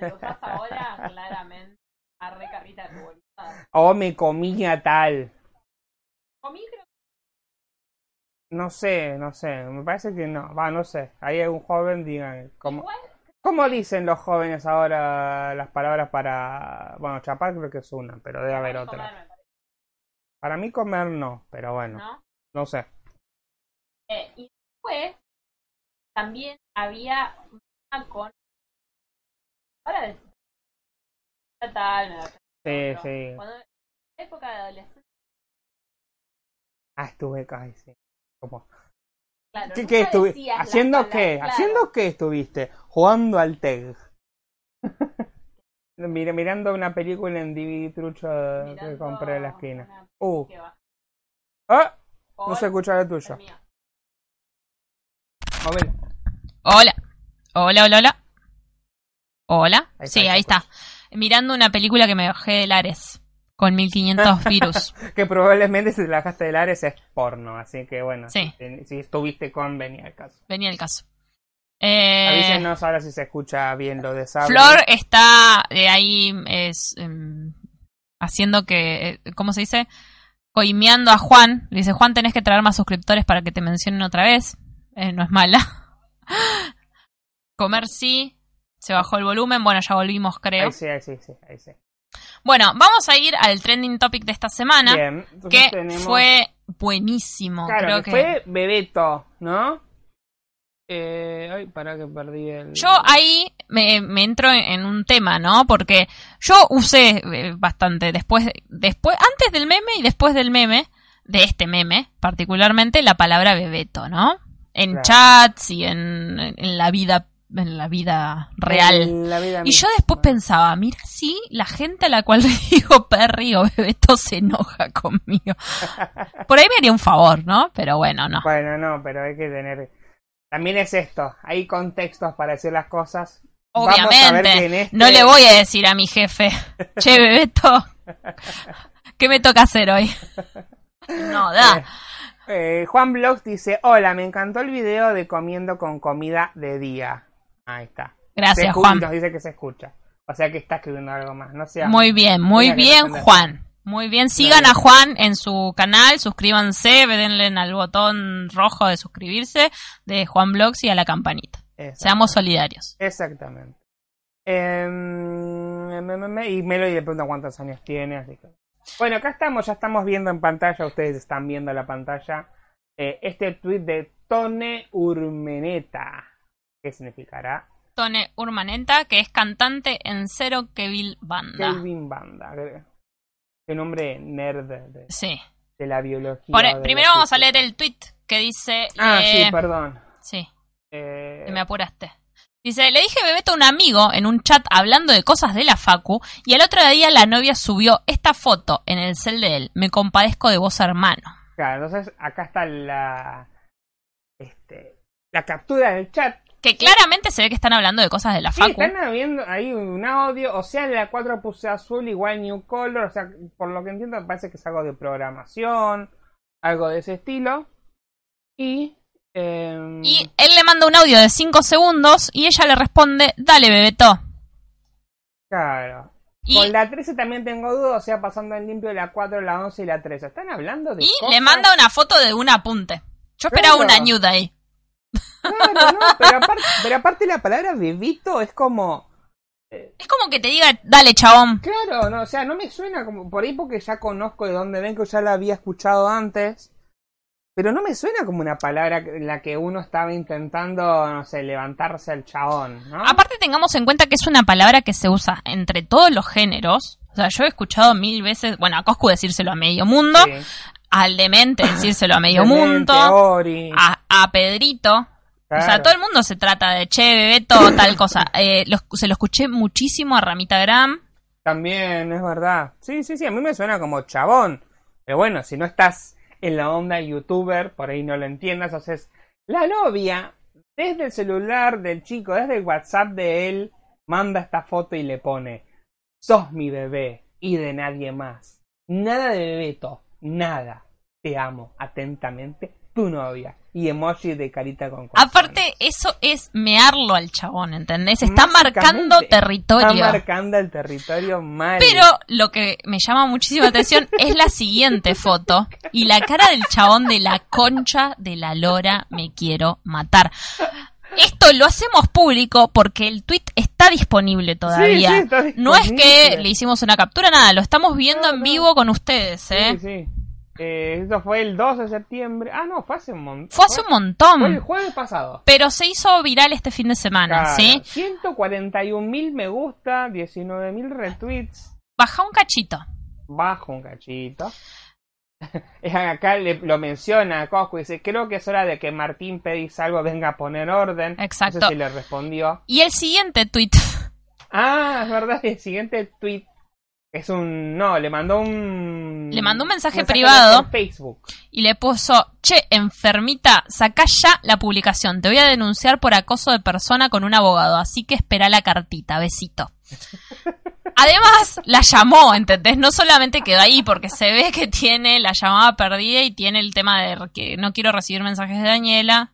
Pasa ahora claramente a recarrita O me comía tal. No sé, no sé. Me parece que no. Va, no sé. Hay algún joven, digan. ¿Cómo. ¿Cómo dicen los jóvenes ahora las palabras para. Bueno, chapar creo que es una, pero debe haber otra. Para mí comer no, pero bueno. ¿no? No sé. Eh, y después también había una con. Ahora de. Tal, Sí, sí. Cuando, en la época de adolescencia, Ah, estuve casi, sí. Como, claro. ¿Qué, qué las ¿Haciendo palabras, qué? claro. ¿Haciendo qué estuviste? Jugando al TEG. Mira, mirando una película en DVD trucho que compré en la esquina. una Uh, ah, no se escucha el tuyo. el mío. A ver. Hola. Hola, hola, hola. Hola. Ahí está, sí, ahí está. Mirando una película que me bajé de Lares con 1500 virus. que probablemente si te la bajaste del Ares es porno, así que bueno, Sí. si, te- si estuviste con, venía el caso. Venía el caso. Eh, Avísenos ahora si se escucha bien lo de Sabri. Flor está eh, ahí es, em, haciendo que, eh, ¿cómo se dice? Coimeando a Juan. Le dice, Juan, tenés que traer más suscriptores para que te mencionen otra vez. Eh, no es mala. Comer sí. Se bajó el volumen. Bueno, ya volvimos, creo. Ahí sí, ahí sí, sí, ahí sí. Bueno, vamos a ir al trending topic de esta semana. Bien, Que tenemos... fue buenísimo. Claro, creo que, que, fue Bebeto, ¿no? Eh, ay, para que perdí el... Yo ahí me, me entro en, un tema, ¿no? Porque yo usé eh, bastante después, después, antes del meme y después del meme, de este meme, particularmente la palabra bebeto, ¿no? En Claro. chats y en, en la vida, en la vida real. En la vida Y yo después pensaba, mira si la gente a la cual le digo Perry o Bebeto se enoja conmigo. Por ahí me haría un favor, ¿no? Pero bueno, no. Bueno, no, pero hay que tener... También es esto, hay contextos para decir las cosas. Vamos a ver Obviamente, que en este- no le voy a decir a mi jefe, che, Bebeto, ¿qué me toca hacer hoy? No, da. Eh, Juan Blogs dice, hola, me encantó el video de comiendo con comida de día. Ahí está. Gracias, Juan. Nos dice que se escucha. O sea que está escribiendo algo más. No sea, Muy bien, muy bien. Juan. Muy bien, sigan a Juan en su canal, suscríbanse, denle al botón rojo de suscribirse de Juan Blogs y a la campanita. Seamos solidarios. Exactamente. Em, y Melody le pregunta cuántos años tiene, así que... Bueno, acá estamos, ya estamos viendo en pantalla, ustedes están viendo la pantalla, eh, este tweet de Tone Urmeneta. ¿Qué significará? Tone Urmanenta, que es cantante en Cero Kevil Banda. Kelvin Banda. Qué- Qué nombre nerd de, Sí. de la biología. Por- de primero la vamos a leer el tweet que dice... Ah, eh, sí, perdón. sí. Eh, Me apuraste. Dice, le dije Bebeto a un amigo en un chat hablando de cosas de la Facu y al otro día la novia subió esta foto en el cel de él. Me compadezco de vos, hermano. Claro, entonces acá está la... Este, la captura del chat Que claramente se ve que están hablando de cosas de la Sí, Facu. están viendo ahí un audio, o sea, en la 4 puse azul igual New Color, o sea, por lo que entiendo me parece que es algo de programación, algo de ese estilo. Y... em, Y él le manda un audio de 5 segundos y ella le responde, dale, Bebeto. Claro. Y, Con la 13 también tengo dudas, o sea, pasando en limpio la 4, la 11 y la 13. ¿Están hablando de y cosas? le manda una foto de un apunte. Yo esperaba Claro. una nude ahí. Claro, no, pero aparte, pero aparte la palabra bebito es como... Es como que te diga, dale, chabón. Claro, no, o sea, no me suena como por ahí porque ya conozco de dónde ven que ya la había escuchado antes. Pero no me suena como una palabra en la que uno estaba intentando, no sé, levantarse al chabón, ¿no? Aparte tengamos en cuenta que es una palabra que se usa entre todos los géneros. O sea, yo he escuchado mil veces, bueno, a Coscu decírselo a medio mundo, Sí. al demente decírselo a medio Demente, mundo, Ori, a, a Pedrito. O sea, todo el mundo se trata de che, bebeto, tal cosa. Eh, lo- se lo escuché muchísimo a Ramita Gram. También, es verdad. Sí, sí, sí, a mí me suena como chabón. Pero bueno, si no estás en la onda youtuber, por ahí no lo entiendas, entonces la novia, desde el celular del chico, desde el WhatsApp de él, manda esta foto y le pone, sos mi bebé y de nadie más. Nada de bebeto, nada. Te amo, atentamente, tu novia. Y emoji de carita con corazón. Aparte, eso es mearlo al chabón, ¿entendés? Está marcando territorio. Está marcando el territorio mal. Pero lo que me llama muchísima atención es la siguiente foto y la cara del chabón de la concha de la lora me quiero matar. Esto lo hacemos público porque el tweet está disponible todavía. Sí, sí, está no es que disponible. le hicimos una captura, nada, lo estamos viendo No, en no. vivo con ustedes, ¿eh? Sí, sí. Eh, esto fue el 2 de septiembre. Ah, no, fue hace un montón. Fue hace un Fue el montón, jueves pasado. pero se hizo viral este fin de semana, Claro, ¿sí? 141 mil me gusta, 19 mil retweets. Baja un cachito. Bajo un cachito. Acá le- lo menciona a Cosco y dice, creo que es hora de que Martín Pedis algo venga a poner orden. Exacto. No sé si le respondió. Y el siguiente tweet Ah, es verdad, el siguiente tweet es un... No, le mandó un... Le mandó un mensaje privado. Facebook. y le puso, che, enfermita, sacá ya la publicación, te voy a denunciar por acoso de persona con un abogado, así que espera la cartita, besito. Además, la llamó, ¿entendés? No solamente quedó ahí, porque se ve que tiene la llamada perdida y tiene el tema de que no quiero recibir mensajes de Daniela.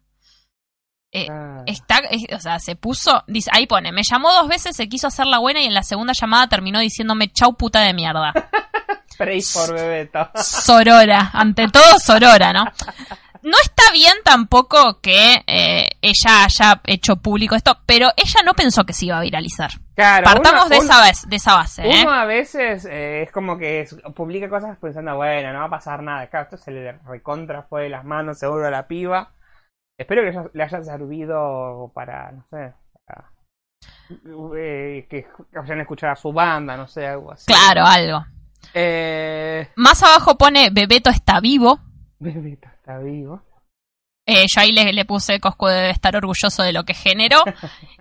Eh, Ah. está, es- o sea, se puso, dice, ahí pone, me llamó dos veces, se quiso hacer la buena y en la segunda llamada terminó diciéndome chau puta de mierda. Pray por Bebeto. Sorora, ante todo Sorora, ¿no? No está bien tampoco que eh, ella haya hecho público esto, pero ella no pensó que se iba a viralizar. Claro, Partamos uno- de, esa base, de esa base, ¿eh? Uno a veces eh, es como que publica cosas pensando, bueno, no va a pasar nada. Claro, esto se le recontra fue de las manos seguro a la piba. Espero que le haya servido para, no sé, para, eh, que vayan a escuchar a su banda, no sé, algo así. Claro, algo. Eh, Más abajo pone Bebeto está vivo. Bebito está vivo. Eh, yo ahí le, le puse Cosco debe estar orgulloso de lo que generó.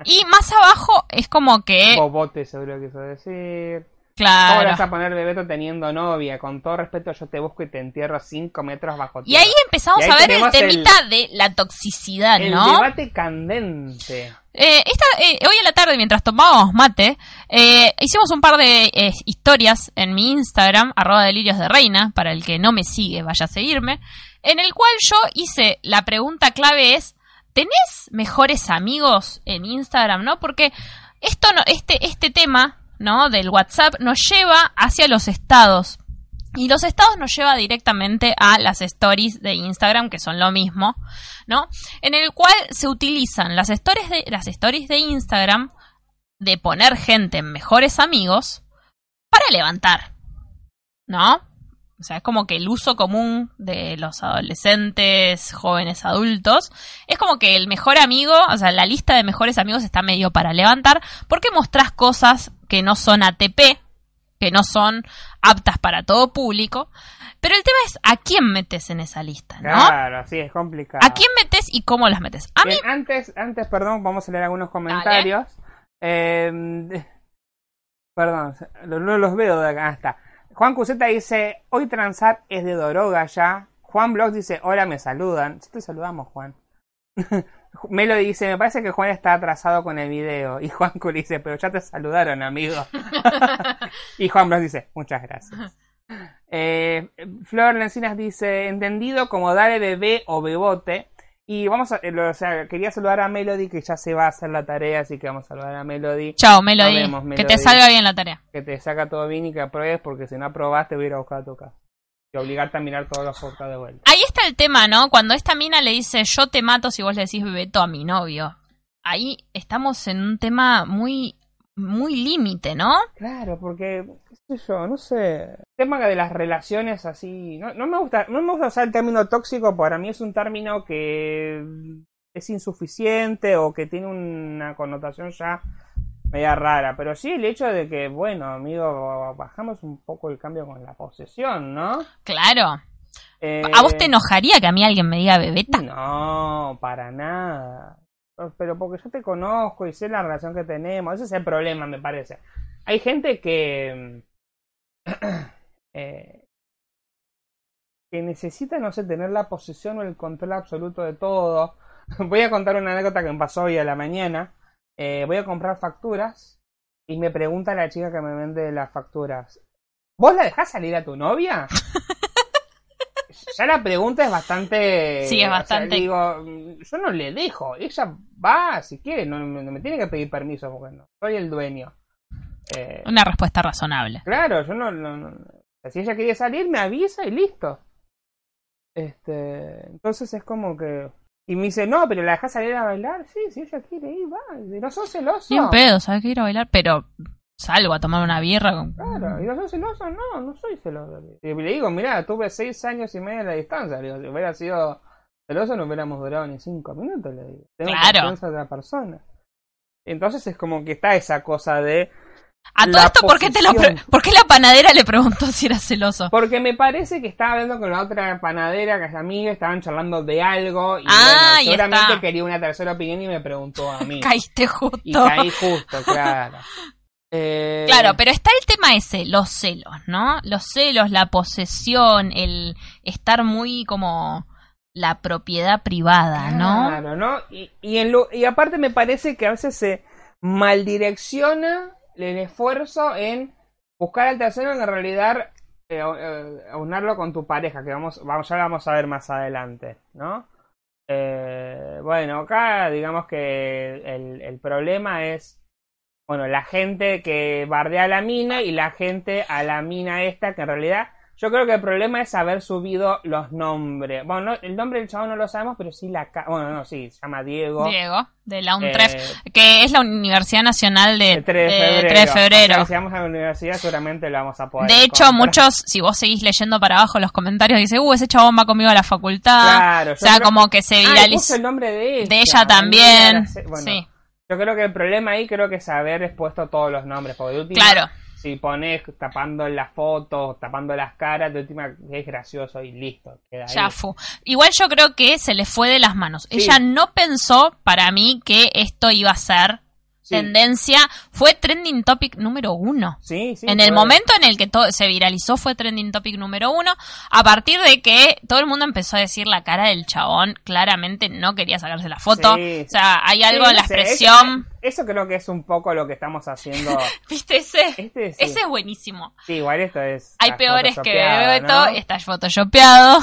Y más abajo es como que. Bobote seguro quiso decir. ¿Cómo Claro. vas a poner Bebeto teniendo novia? Con todo respeto yo te busco y te entierro 5 metros bajo Y ahí tierra. empezamos Y ahí a ver el el- temita de la toxicidad, El ¿no? debate candente. Eh, esta, eh, hoy a la tarde, mientras tomábamos mate, eh, hicimos un par de historias en mi Instagram, arroba delirios de reina, para el que no me sigue, vaya a seguirme, en el cual yo hice la pregunta clave es, ¿tenés mejores amigos en Instagram, no? Porque esto no, este, este tema, ¿no? Del WhatsApp nos lleva hacia los estados. Y los estados nos lleva directamente a las stories de Instagram, que son lo mismo, ¿no? En el cual se utilizan las stories de, las stories de Instagram de poner gente en mejores amigos para levantar, ¿no? O sea, es como que el uso común de los adolescentes, jóvenes, adultos, es como que el mejor amigo, o sea, la lista de mejores amigos está medio para levantar, porque mostrás cosas que no son ATP, que no son aptas para todo público. Pero el tema es a quién metes en esa lista, ¿no? Claro, sí, es complicado. ¿A quién metes y cómo las metes? A mí, Bien, antes, antes, perdón, vamos a leer algunos comentarios. Eh, perdón, no los veo de acá. Ah, está. Juan Cuseta dice, hoy transar es de Doroga ya. Juan Blogs dice, hola, me saludan. Sí te saludamos, Juan. Melo dice, me parece que Juan está atrasado con el video. Y Juan Cu dice, pero ya te saludaron, amigo. y Juan Blogs dice, muchas gracias. Eh, Flor Lencinas dice, entendido como dale bebé o bebote. Y vamos a, eh, o sea, quería saludar a Melody que ya se va a hacer la tarea, así que vamos a saludar a Melody. chao, Melody. Vemos, Que te Melody. salga bien la tarea. Que te saca todo bien y que apruebes, porque si no aprobas te voy a ir a buscar a tu casa. Y obligarte a mirar todos los fotos de vuelta. Ahí está el tema, ¿no? Cuando esta mina le dice yo te mato si vos le decís bebeto a mi novio. Ahí estamos en un tema muy, muy límite, ¿no? Claro, porque, qué sé yo, no sé. Tema de las relaciones así. No, no me gusta, no me gusta usar el término tóxico, para mí es un término que es insuficiente o que tiene una connotación ya media rara. Pero sí el hecho de que, bueno, amigo, bajamos un poco el cambio con la posesión, ¿no? Claro. Eh, ¿A vos te enojaría que a mí alguien me diga bebeta? No, para nada. Pero porque yo te conozco y sé la relación que tenemos. Ese es el problema, me parece. Hay gente que. Eh, que necesita, no sé, tener la posesión o el control absoluto de todo. Voy a contar una anécdota que me pasó hoy a la mañana. Eh, voy a comprar facturas y me pregunta la chica que me vende las facturas: ¿Vos la dejás salir a tu novia? ya la pregunta es bastante. Sí, es o sea, bastante. digo, mm, yo no le dejo. Ella va si quiere, no, me- no me tiene que pedir permiso porque no soy el dueño. Eh, Una respuesta razonable. claro, yo no, no- no- Si ella quiere salir, me avisa y listo. Este. Entonces es como que. Y me dice, no, pero la dejas salir a bailar. Sí, si ella quiere ir, va. Y no sos celoso. Ni un pedo, ¿sabes que ir a bailar? Pero salgo a tomar una birra con... Claro, y no sos celoso, no, no soy celoso. Y le digo, mirá, tuve seis años y medio en la distancia. Le digo, si hubiera sido celoso no hubiéramos durado ni cinco minutos, le digo. Tengo Claro. confianza en la persona. Entonces es como que está esa cosa de... A todo esto, ¿por qué, te lo. ¿por qué la panadera le preguntó si era celoso? Porque me parece que estaba hablando con la otra panadera, que es amiga, estaban charlando de algo. Y Ah, bueno, seguramente está. quería una tercera opinión y me preguntó a mí. Caíste justo. y caí justo, claro. Eh, Claro, pero está el tema ese, los celos, ¿no? Los celos, la posesión, el estar muy como la propiedad privada, ¿no? Claro, ¿no? Y, y, en lo- y aparte me parece que a veces se maldirecciona el esfuerzo en buscar al tercero en realidad eh, eh, unarlo con tu pareja, que vamos, vamos, ya lo vamos a ver más adelante, ¿no? Eh, bueno, acá digamos que el, el problema es, bueno, la gente que bardea a la mina y la gente a la mina esta, que en realidad yo creo que el problema es haber subido los nombres. Bueno, no, el nombre del chavo no lo sabemos, pero sí la... Bueno, no, sí, se llama Diego. Diego, de la UNTREF, eh, que es la Universidad Nacional de, 3 de febrero. 3 de febrero. si vamos a la universidad seguramente lo vamos a poder. De hecho, muchos, si vos seguís leyendo para abajo los comentarios, dice, uh, ese chabón va conmigo a la facultad. Claro. O sea, como que se ah, viralizó. el nombre de ella. De ella también. Bueno, sí. Yo creo que el problema ahí creo que es haber expuesto todos los nombres. Porque de última, claro si pones tapando las fotos, tapando las caras, de última es gracioso y listo. Queda ya. Igual yo creo que se le fue de las manos. Ella no pensó, para mí, que esto iba a ser tendencia, fue trending topic número uno. Sí, sí, en el momento en el que todo se viralizó fue trending topic número uno, a partir de que todo el mundo empezó a decir la cara del chabón, claramente no quería sacarse la foto. o sea, hay algo en la expresión. Eso, creo que es un poco lo que estamos haciendo. ¿Viste ese? Este, ese es buenísimo. Sí, igual esto es. Hay peores que Bebeto, está photoshopeado.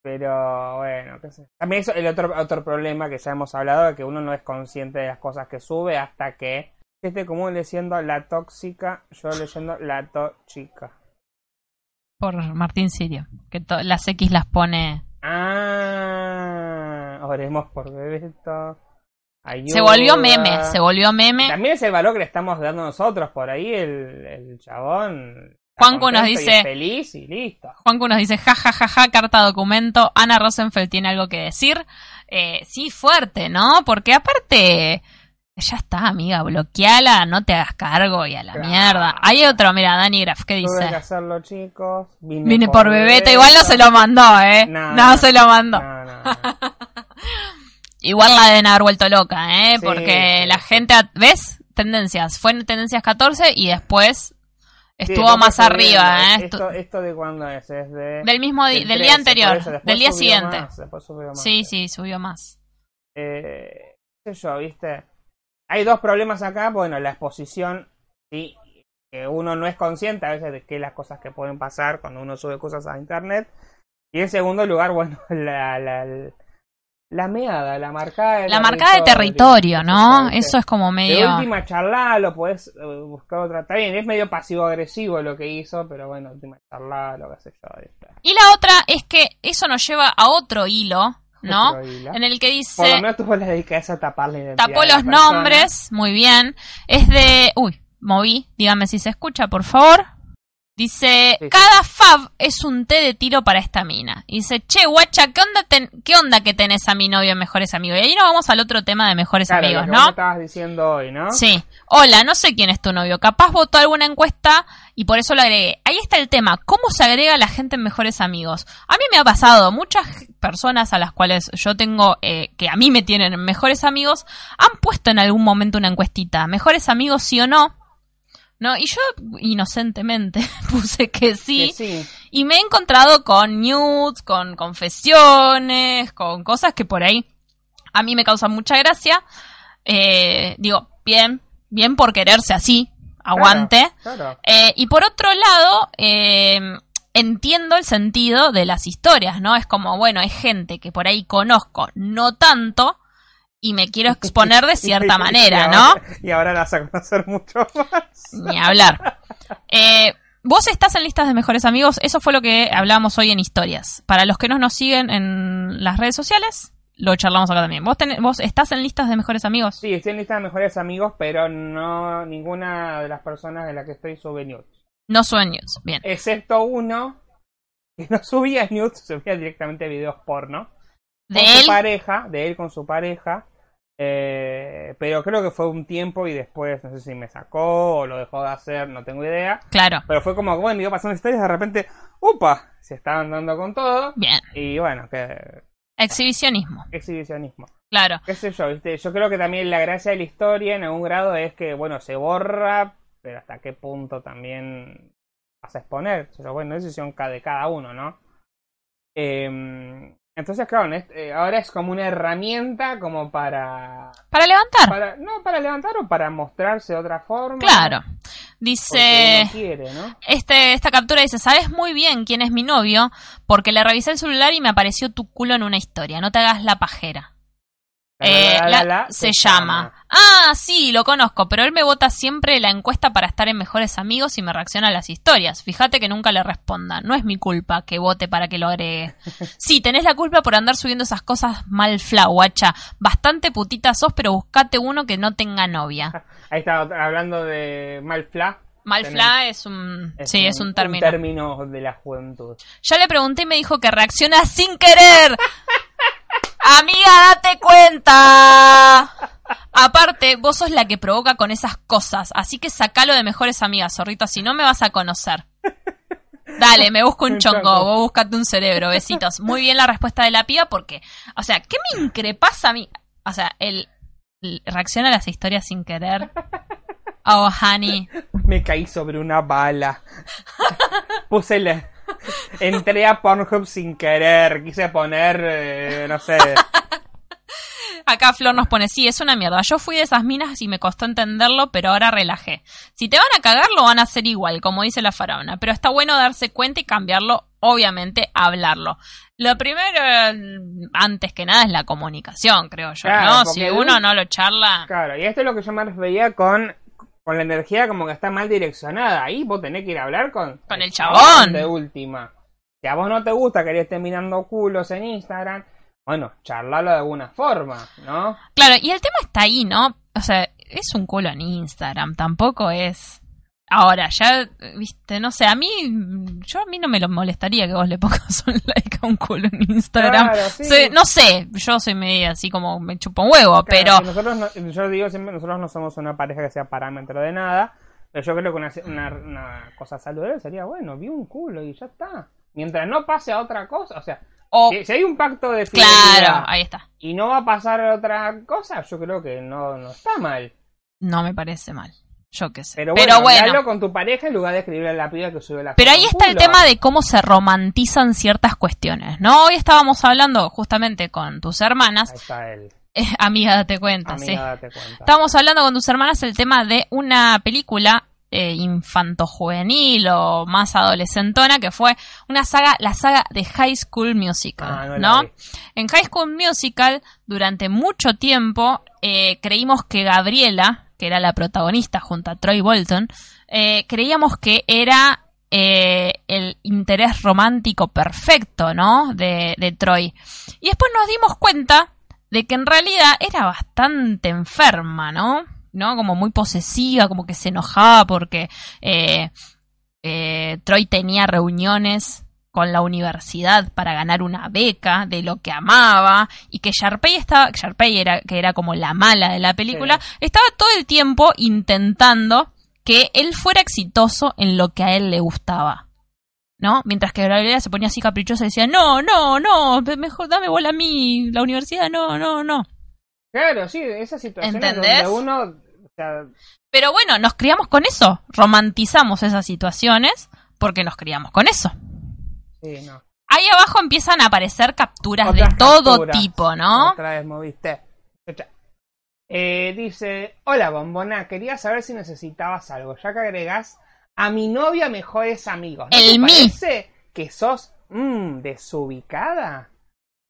Pero bueno, qué sé. También eso, el otro, otro problema que ya hemos hablado, es que uno no es consciente de las cosas que sube hasta que este común leyendo la tóxica, yo leyendo la tóxica. Por Martín Sirio, que las X las pone. Ah, oremos por Bebeto. Se volvió meme, se volvió meme. También es el valor que le estamos dando nosotros por ahí, el, el chabón Juanco nos dice. Feliz y listo. Juanco nos dice, ja, ja, ja, ja, carta documento. Ana Rosenfeld tiene algo que decir. Eh, sí, fuerte, ¿no? Porque aparte. Ya está, amiga, bloqueala, no te hagas cargo y a la mierda. Hay otro, mira, Dani Graf, ¿qué dice? Tuve que hacerlo, chicos. Vine, por, bebeta. igual no se lo mandó, ¿eh? No, se lo mandó. igual la deben haber vuelto loca, ¿eh? Porque la gente, ¿ves? Tendencias. Fue en Tendencias 14 y después Estuvo más arriba, ¿eh? Esto, de cuándo es? es de, del mismo día, del, día anterior, del día siguiente. Sí, sí, subió más. Eh, qué sé yo, ¿viste? Hay dos problemas acá. Bueno, la exposición, sí, que uno no es consciente a veces de qué las cosas que pueden pasar cuando uno sube cosas a internet. Y en segundo lugar, bueno, la, la la meada, la marcada de La marcada de territorio, ¿no? Eso es como medio... De última charla lo puedes eh, buscar otra... Está bien, es medio pasivo-agresivo lo que hizo, pero bueno, última charla, lo que sé yo. Y la otra es que eso nos lleva a otro hilo, ¿no? En el que dice... Por lo menos tuvo la dedicación a tapar la identidad Tapó los nombres, muy bien. Es de... Uy, moví, dígame si se escucha, por favor. Dice, cada fab es un té de tiro para esta mina. dice, che, guacha, ¿qué onda, ¿qué onda que tenés a mi novio en Mejores Amigos? Y ahí nos vamos al otro tema de Mejores Amigos, ¿no? estabas diciendo hoy, ¿no? Sí. Hola, no sé quién es tu novio. Capaz votó alguna encuesta y por eso lo agregué. Ahí está el tema. ¿Cómo se agrega la gente en Mejores Amigos? A mí me ha pasado. Muchas personas a las cuales yo tengo, eh, que a mí me tienen Mejores Amigos, han puesto en algún momento una encuestita. Mejores Amigos sí o no no, y yo inocentemente puse que sí, Y me he encontrado con nudes, con confesiones, con cosas que por ahí a mí me causan mucha gracia. Eh, digo, bien, bien por quererse así, aguante. Eh, y por otro lado, eh, entiendo el sentido de las historias, ¿no? Es como, bueno, hay gente que por ahí conozco, no tanto, y me quiero exponer de cierta manera, ¿no? Y ahora la vas a conocer mucho más. Ni hablar. Eh, vos estás en listas de mejores amigos, eso fue lo que hablamos hoy en historias. Para los que no nos siguen en las redes sociales, lo charlamos acá también. ¿Vos, ¿Vos estás en listas de mejores amigos? Sí, estoy en listas de mejores amigos, pero no ninguna de las personas de las que estoy sube news. No sube news, bien. Excepto uno que no subía news, subía directamente videos porno de con su pareja, de él con su pareja. Eh, pero creo que fue un tiempo y después no sé si me sacó o lo dejó de hacer, no tengo idea. Claro. Pero fue como, bueno, iba pasando historias, de repente, ¡upa! Se estaban dando con todo. Bien. Y bueno, que. Exhibicionismo. Exhibicionismo. Claro. ¿Qué sé yo? ¿viste? Yo creo que también la gracia de la historia en algún grado es que, bueno, se borra, pero hasta qué punto también vas a exponer. Bueno, decisión de cada uno, ¿no? Eh, Entonces, claro, en este- eh, ahora es como una herramienta como para, Para levantar. para... No, para levantar o para mostrarse de otra forma. Claro. Dice... uno quiere, ¿no? Este, esta captura dice, sabes muy bien quién es mi novio porque le revisé el celular y me apareció tu culo en una historia. No te hagas la pajera. Eh, La, la, la- la, la, se llama. Ah, sí, lo conozco, pero él me vota siempre la encuesta para estar en mejores amigos y me reacciona a las historias. Fíjate que nunca le responda. No es mi culpa que vote para que lo agregue. Sí, tenés la culpa por andar subiendo esas cosas mal fla, guacha. Bastante putita sos, pero buscate uno que no tenga novia. Ahí está hablando de malfla. Mal fla es un... sí, es un término. término de la juventud. Ya le pregunté y me dijo que reacciona sin querer. Amiga, date cuenta. Aparte, vos sos la que provoca con esas cosas, así que sacalo de mejores amigas, zorrito, si no me vas a conocer. Dale, me busco un chongo, vos buscate un cerebro, besitos. Muy bien la respuesta de la piba porque, o sea, ¿qué me increpas a mí? O sea, el, el- reacciona a las historias sin querer. Oh, honey. Me caí sobre una bala. Puse la... Entré a Pornhub sin querer. Quise poner, eh, no sé. Acá Flor nos pone, sí, es una mierda. Yo fui de esas minas y me costó entenderlo, pero ahora relajé. Si te van a cagar, lo van a hacer igual, como dice la faraona. Pero está bueno darse cuenta y cambiarlo, obviamente, hablarlo. Lo primero, eh, antes que nada, es la comunicación, creo yo, Claro, ¿no? Si uno no lo charla... Claro, y esto es lo que yo me refería con, con la energía como que está mal direccionada. Ahí vos tenés que ir a hablar con, Con el chabón. De última. Si a vos no te gusta que le estés mirando culos en Instagram, bueno, charlalo de alguna forma, ¿no? Claro, y el tema está ahí, ¿no? O sea, es un culo en Instagram, tampoco es... Ahora, ya, viste, no sé, a mí, yo a mí no me lo molestaría que vos le pongas un like a un culo en Instagram. Claro, sí. Soy- no sé, yo soy media así como me chupo un huevo, pero nosotros no- yo digo siempre, nosotros no somos una pareja que sea parámetro de nada, pero yo creo que una, una, una cosa saludable sería, bueno, vi un culo y ya está. Mientras no pase a otra cosa, o sea, o si, hay un pacto de claro, ahí está. y no va a pasar a otra cosa, yo creo que no, no está mal. No me parece mal. Yo qué sé. Pero Pero bueno, bueno, hablalo con tu pareja en lugar de escribirle a la piba que sube la pero ahí está el tema de cómo se romantizan ciertas cuestiones, ¿no? Hoy estábamos hablando justamente con tus hermanas, Ahí está él. eh, amiga, date cuenta, Amiga, sí. date cuenta. Estábamos hablando con tus hermanas el tema de una película eh, infanto-juvenil o más adolescentona que fue una saga, la saga de High School Musical, Ah, no ¿no? En High School Musical, durante mucho tiempo, eh, creímos que Gabriela, que era la protagonista junto a Troy Bolton, eh, creíamos que era eh, el interés romántico perfecto, ¿no? De, de Troy. Y después nos dimos cuenta de que en realidad era bastante enferma, ¿no? ¿No? Como muy posesiva, como que se enojaba porque eh, eh, Troy tenía reuniones con la universidad para ganar una beca de lo que amaba y que Sharpay estaba, Sharpay era que era como la mala de la película, estaba todo el tiempo intentando que él fuera exitoso en lo que a él le gustaba. ¿No? Mientras que Gabriela se ponía así caprichosa y decía, no, no, no, mejor dame bola a mí, la universidad, no, no, no. Claro, sí, esas situaciones ¿Entendés? donde uno, o sea, Pero bueno, nos criamos con eso, romantizamos esas situaciones porque nos criamos con eso. Sí, no. Ahí abajo empiezan a aparecer capturas Otras de todo capturas. tipo, ¿no? Otra vez moviste. Eh, dice, hola bombona, quería saber si necesitabas algo, ya que agregás a mi novia mejores amigos. ¿No El te mí. parece que sos mm, desubicada?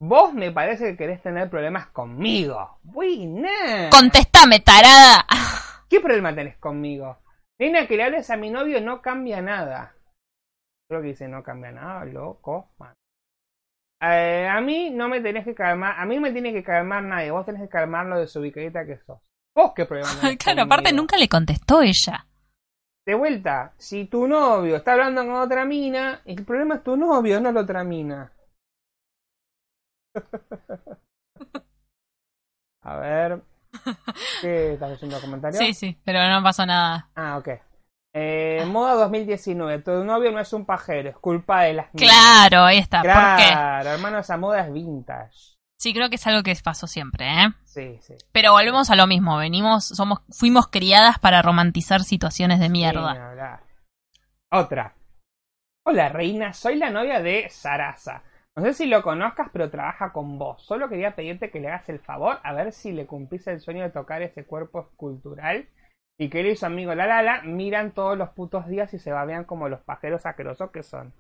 Vos me parece que querés tener problemas conmigo. Buena. Contestame, tarada. ¿Qué problema tenés conmigo? Nena, que le hables a mi novio no cambia nada. Creo que dice no cambia nada, loco. man. Eh, a mí no me tenés que calmar, a mí me tiene que calmar nadie, vos tenés que calmar lo desubicadita que sos. ¿Vos qué problema Claro, aparte nunca le contestó ella. De vuelta, si tu novio está hablando con otra mina, el problema es tu novio, no la otra mina. A ver. ¿Qué estás haciendo comentario? Sí, sí, pero no pasó nada. Ah, ok. Eh, moda 2019. Tu novio no es un pajero, es culpa de las minas. Claro, ahí está. ¿Por qué? Claro, hermano, esa moda es vintage. Sí, creo que es algo que pasó siempre, ¿eh? Sí, sí. Pero volvemos a lo mismo. Venimos, somos, fuimos criadas para romantizar situaciones de mierda. Otra. Hola, reina, soy la novia de Sarasa. No sé si lo conozcas, pero trabaja con vos. Solo quería pedirte que le hagas el favor a ver si le cumplís el sueño de tocar ese cuerpo escultural. Y que él y su amigo La Lala miran todos los putos días y se babean como los pajeros asquerosos que son.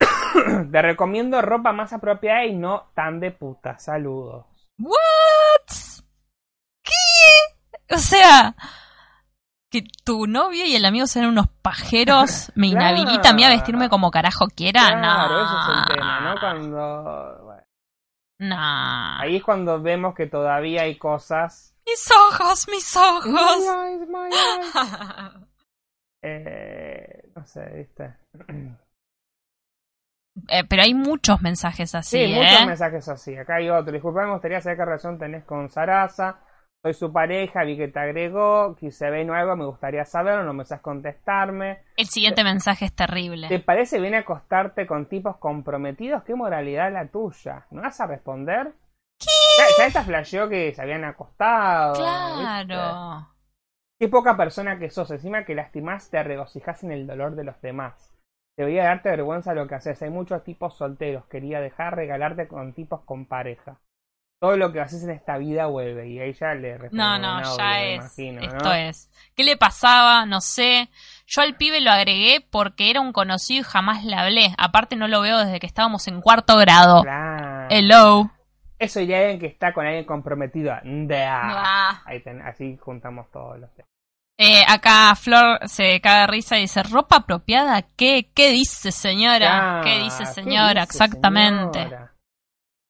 Te recomiendo ropa más apropiada y no tan de puta. Saludos. ¿What? ¿Qué? O sea, que tu novio y el amigo sean unos pajeros me Claro. inhabilita a mí a vestirme como carajo quiera. Claro, no. ese es el tema, ¿no? Cuando. bueno, No. ahí es cuando vemos que todavía hay cosas. Mis ojos, mis ojos. My eyes, my eyes. Eh, no sé, ¿viste? Eh, pero hay muchos mensajes así, Sí, ¿eh? muchos mensajes así. Acá hay otro. Disculpa, me gustaría saber qué relación tenés con Sarasa. Soy su pareja, vi que te agregó, quise ver algo, me gustaría saberlo, no me sabes contestarme. El siguiente mensaje es terrible. ¿Te parece bien acostarte con tipos comprometidos? ¿Qué moralidad la tuya? ¿No vas a responder? ¿Qué? Ya, esta flasheó que se habían acostado. ¿viste? Claro. Qué poca persona que sos. Encima que lastimás, te regocijas en el dolor de los demás. Debería darte vergüenza lo que haces. Hay muchos tipos solteros. Quería dejar regalarte con tipos con pareja. Todo lo que haces en esta vida vuelve. Y ahí ya le responde No, no, audio, ya es. imagino, ¿no? esto es. ¿Qué le pasaba? No sé. Yo al pibe lo agregué porque era un conocido y jamás le hablé. Aparte no lo veo desde que estábamos en cuarto grado. Claro. Hello. Eso ya alguien que está con alguien comprometido. Ah. Ahí ten- así juntamos todos los temas. Eh, acá Flor se caga de risa y dice, ¿ropa apropiada? ¿Qué? ¿Qué dice señora? Ah, ¿Qué dice ¿qué señora? dice, Exactamente. señora?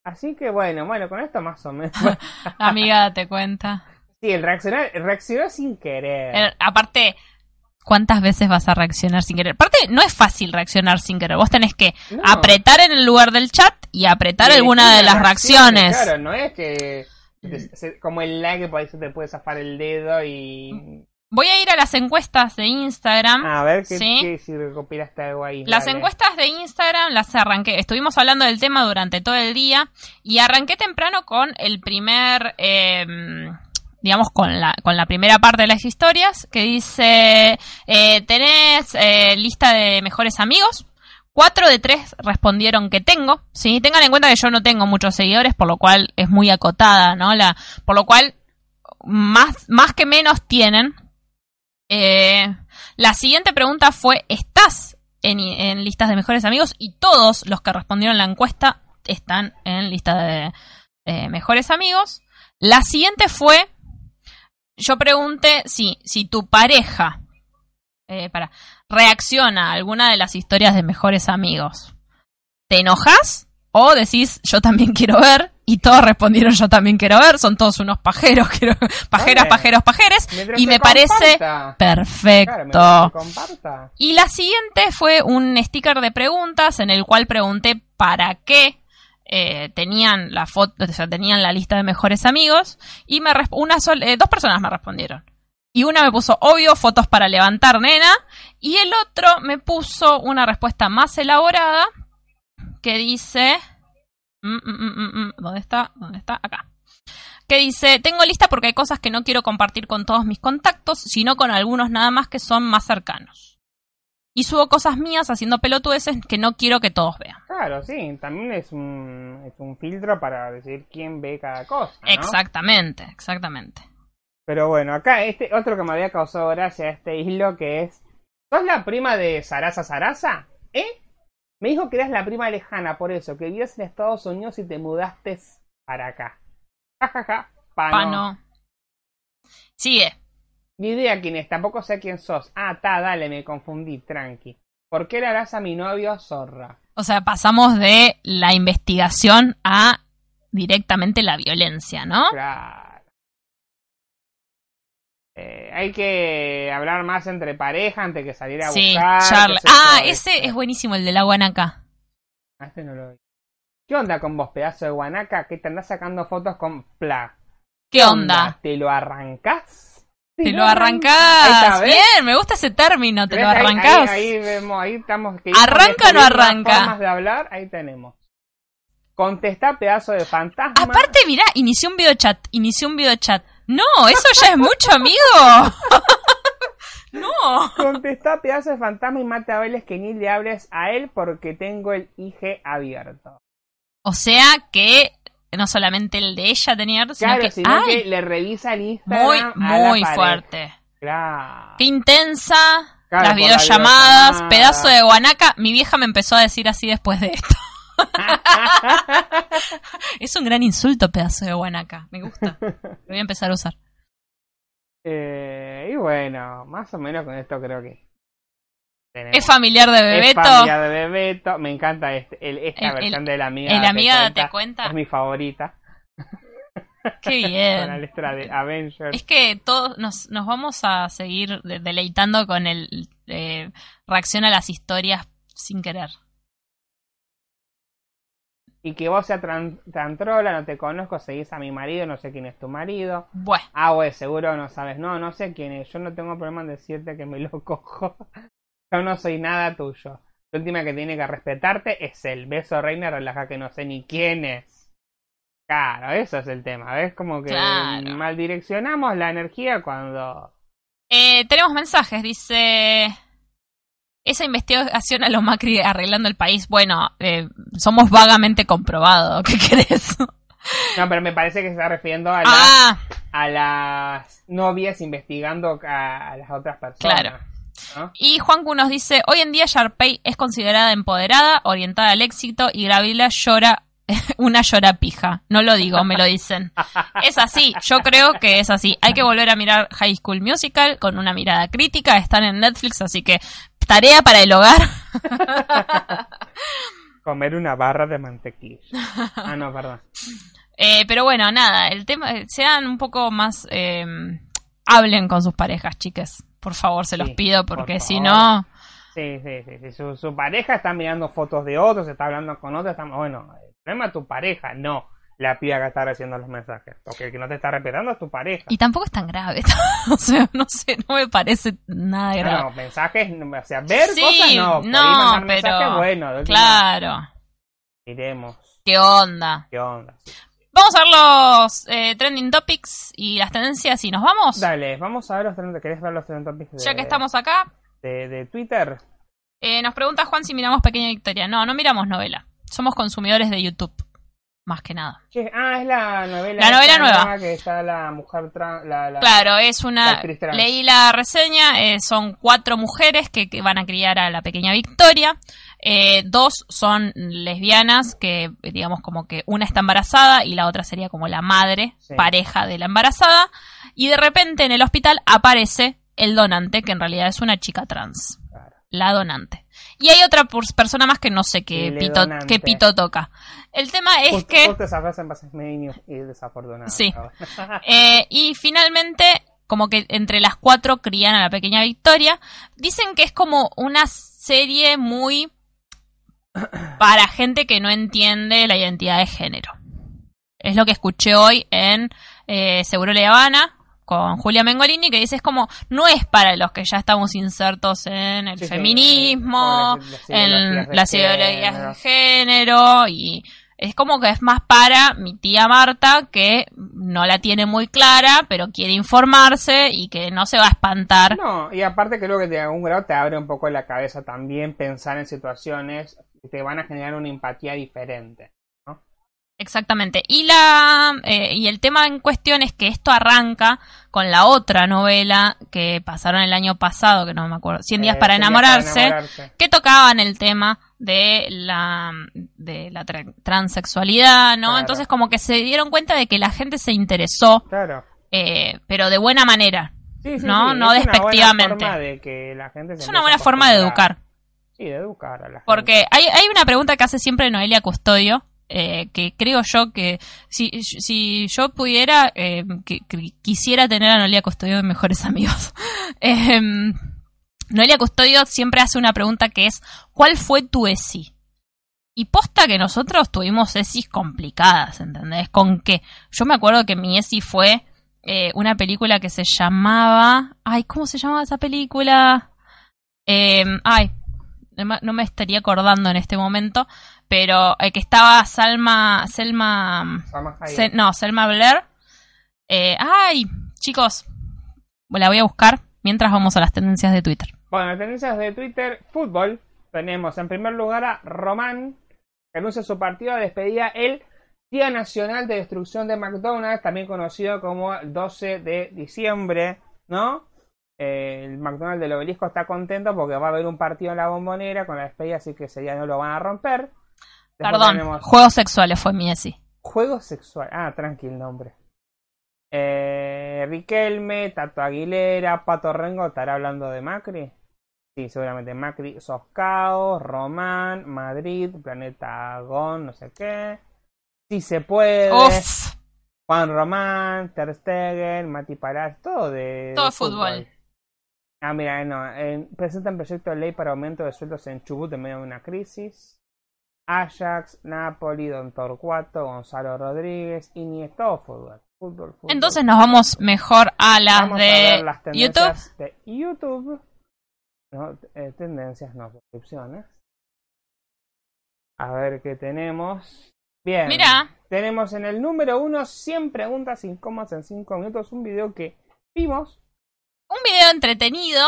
Así que bueno, bueno, con esto más o menos. Amiga, date cuenta. sí, el reaccionar, reaccionó sin querer. Aparte, ¿cuántas veces vas a reaccionar sin querer? Aparte, no es fácil reaccionar sin querer. Vos tenés que No. apretar en el lugar del chat y apretar alguna de las reacciones. Claro, no es que se- como el like por ahí se te puede zafar el dedo y Voy a ir a las encuestas de Instagram. a ver qué, Sí. qué- si recopilaste algo ahí. Las encuestas de Instagram las arranqué. Estuvimos hablando del tema durante todo el día y arranqué temprano con el primer, eh, digamos, con la, con la primera parte de las historias que dice, eh, ¿tenés eh, lista de mejores amigos? Cuatro de tres respondieron que tengo, ¿sí? Tengan en cuenta que yo no tengo muchos seguidores, por lo cual es muy acotada, ¿no? La, por lo cual, más, más que menos tienen. Eh, la siguiente pregunta fue, ¿estás en, listas de mejores amigos? Y todos los que respondieron la encuesta están en lista de mejores amigos. La siguiente fue, yo pregunté si, si tu pareja eh, para, reacciona a alguna de las historias de mejores amigos. ¿Te enojas? O decís, yo también quiero ver. Y todos respondieron, yo también quiero ver. Son todos unos pajeros, quiero- pajeras, pajeros, pajeres. Mientras Y me parece comparta. Perfecto. Y la siguiente fue un sticker de preguntas en el cual pregunté para qué eh, tenían la foto, o sea, tenían la lista de mejores amigos y me una eh, dos personas me respondieron. Y una me puso, obvio, fotos para levantar, nena. Y el otro me puso una respuesta más elaborada que dice... mm, mm, mm, ¿Dónde está? ¿Dónde está? Acá que dice, tengo lista porque hay cosas que no quiero compartir con todos mis contactos, sino con algunos nada más que son más cercanos. Y subo cosas mías haciendo pelotudeces que no quiero que todos vean. Claro, sí, también es un, es un filtro para decir quién ve cada cosa. ¿no? Exactamente, exactamente. Pero bueno, acá este otro que me había causado gracia este hilo que es. ¿Sos la prima de Sarasa Sarasa? ¿Eh? Me dijo que eras la prima lejana, por eso, que vivías en Estados Unidos y te mudaste para acá. Ja, ja, ja. Pa, no. Pano. Sigue. Ni idea quién es, tampoco sé quién sos. Ah, ta, dale, me confundí, tranqui. ¿Por qué le harás a mi novio zorra? O sea, pasamos de la investigación a directamente la violencia, ¿no? Claro. Eh, hay que hablar más entre pareja antes que salir a Sí, buscar. Sé Ah, ese es buenísimo, el de la guanaca. Ah, este no lo vi. ¿Qué onda con vos, pedazo de guanaca? Que te andás sacando fotos con Pla. ¿Qué onda? ¿Te lo arrancás? Te lo arrancás. Bien, me gusta ese término, te lo arrancás. Ahí, ahí vemos, ahí estamos. que ¿Arranca o no arranca? formas de hablar, ahí tenemos. Contestá, pedazo de fantasma. Aparte, mirá, inició un videochat, inició un videochat. No, eso ya es mucho, amigo. no. Contestá, pedazo de fantasma y mate a Vélez que ni le hables a él porque tengo el IG abierto. O sea que no solamente el de ella tenía sino Claro, que, sino ¡ay! que le revisa el muy, Instagram. a la muy pareja. fuerte. Claro. Qué intensa. Claro, las la videollamadas, videollamada. pedazo de guanaca. Mi vieja me empezó a decir así después de esto. es un gran insulto, pedazo de guanaca. Me gusta. Lo voy a empezar a usar. Eh, y bueno, más o menos con esto creo que. Tenemos. Es familiar de Es Bebeto. familiar de Bebeto. Me encanta este, el- esta El- versión el- de la amiga. El amiga cuenta. date cuenta. Es mi favorita. Qué Con la bien. letra de Avengers. Es que todos nos, nos vamos a seguir de- deleitando con el eh, reacción a las historias sin querer. Y que vos seas tran, tan trola, no te conozco, seguís a mi marido, no sé quién es tu marido. Bueno, Ah, güey, seguro no sabes. No, no sé quién es. Yo no tengo problema en decirte que me lo cojo. Yo no soy nada tuyo. La última que tiene que respetarte es el beso reina, relaja que no sé ni quién es. Claro, eso es el tema. ¿Ves? Como que Claro. mal direccionamos la energía cuando. eh, tenemos mensajes. Dice. Esa investigación a los Macri arreglando el país. Bueno, eh, somos vagamente comprobados. ¿Qué querés? No, pero me parece que se está refiriendo a, la- ah, a las novias investigando a, a las otras personas. Claro. Y Juancu nos dice: Hoy en día Sharpay es considerada empoderada, orientada al éxito y Gravila llora. Una llorapija. No lo digo, me lo dicen. Es así, yo creo que es así. Hay que volver a mirar High School Musical con una mirada crítica. Están en Netflix, así que tarea para el hogar. Comer una barra de mantequilla. Ah, no, perdón. Eh, pero bueno, nada, el tema, eh, sean un poco más, eh, hablen con sus parejas, chiques. Por favor, se los Sí, pido, por porque si no, Sí, sí, sí. sí. Su, su pareja está mirando fotos de otros, está hablando con otros. Está... Bueno, el problema es tu pareja, no la piba que está recibiendo los mensajes. Porque el que no te está respetando es tu pareja. y tampoco es tan grave. o sea, no sé, no me parece nada grave. No, mensajes, o sea, ver Sí, cosas no. no, pero- mensajes, bueno, claro. Miremos ¿Qué onda? qué onda. Vamos a ver los eh, trending topics y las tendencias y nos vamos. Dale, vamos a ver los trend- ¿Querés ver los trend topics de, Ya que estamos acá, de, de Twitter? eh, nos pregunta Juan si miramos Pequeña Victoria. No, no miramos novela. Somos consumidores de YouTube. Más que nada. Ah, es la novela. La novela nueva. Que está la mujer trans. La, la- Claro, es una. Leí la reseña, eh, son cuatro mujeres que, que van a criar a la pequeña Victoria. Eh, dos son lesbianas, que digamos como que una está embarazada y la otra sería como la madre, Sí. pareja de la embarazada. Y de repente en el hospital aparece el donante, que en realidad es una chica trans. Claro. La donante. Y hay otra pers- persona más que no sé qué Le pito, donante. qué pito toca. El tema es que... Justo esa frase en base medio y desafortunada. Sí. Eh, y finalmente, como que entre las cuatro crían a la pequeña Victoria. Dicen que es como una serie muy para gente que no entiende la identidad de género. Es lo que escuché hoy en eh, Seguro La Habana con Julia Mengolini, que dice es como, no es para los que ya estamos insertos en el Sí, feminismo, en las ideologías de género y es como que es más para mi tía Marta que no la tiene muy clara pero quiere informarse y que no se va a espantar No, y aparte creo que de algún grado te abre un poco la cabeza también pensar en situaciones que te van a generar una empatía diferente. exactamente y la eh, y el tema en cuestión es que esto arranca con la otra novela que pasaron el año pasado que no me acuerdo 100 días Eh, para Cien días enamorarse enamorarse. que tocaban el tema de la de la tra- transexualidad, ¿no? Claro. Entonces como que se dieron cuenta de que la gente se interesó, Claro. eh, pero de buena manera. Sí, sí, No, sí, no es una despectivamente. buena forma de que la gente se Es una buena forma de educar. Sí, de educar a la gente. Porque hay, hay una pregunta que hace siempre Noelia Custodio, eh, que creo yo que si, si yo pudiera, eh, que- que quisiera tener a Noelia Custodio de mejores amigos. Em, Noelia Custodio siempre hace una pregunta que es, ¿cuál fue tu ESI? Y posta que nosotros tuvimos ESIs complicadas, ¿entendés? ¿Con qué? Yo me acuerdo que mi ESI fue eh, una película que se llamaba... Ay, ¿cómo se llamaba esa película? Em, ay, no me- estaría acordando en este momento, pero eh, que estaba Salma, Selma, Salma Hayek. Se- no, Selma Blair. Eh, ay, chicos, la voy a buscar mientras vamos a las tendencias de Twitter. Bueno, tendencias de Twitter, fútbol. Tenemos en primer lugar a Román, que anuncia su partido de despedida el Día Nacional de Destrucción de McDonald's, también conocido como el 12 de diciembre, ¿no? El McDonald's del obelisco está contento porque va a haber un partido en la bombonera con la despedida, así que ese día no lo van a romper. Después Perdón, tenemos- juegos sexuales fue mi esi. Juego sexual. Ah, tranquil nombre. Eh, Riquelme, Tato Aguilera, Pato Rengo, ¿estará hablando de Macri? Sí, seguramente Macri, Soscao, Román, Madrid, Planeta Gon, no sé qué. Si se puede. Uf, Juan Román, Ter Stegen, Mati Parás, todo de, Todo de fútbol. Ah, mira, no. eh, presentan proyecto de ley para aumento de sueldos en Chubut en medio de una crisis. Ajax, Napoli, Don Torcuato, Gonzalo Rodríguez, Iniesta, todo fútbol. Fútbol, fútbol. entonces nos vamos mejor a las Vamos a de ver las YouTube. tendencias de YouTube. No, eh, tendencias, no, suscripciones. A ver qué tenemos. Bien. Mira. Tenemos en el número uno 100 preguntas incómodas en 5 minutos. Un video que vimos. Un video entretenido.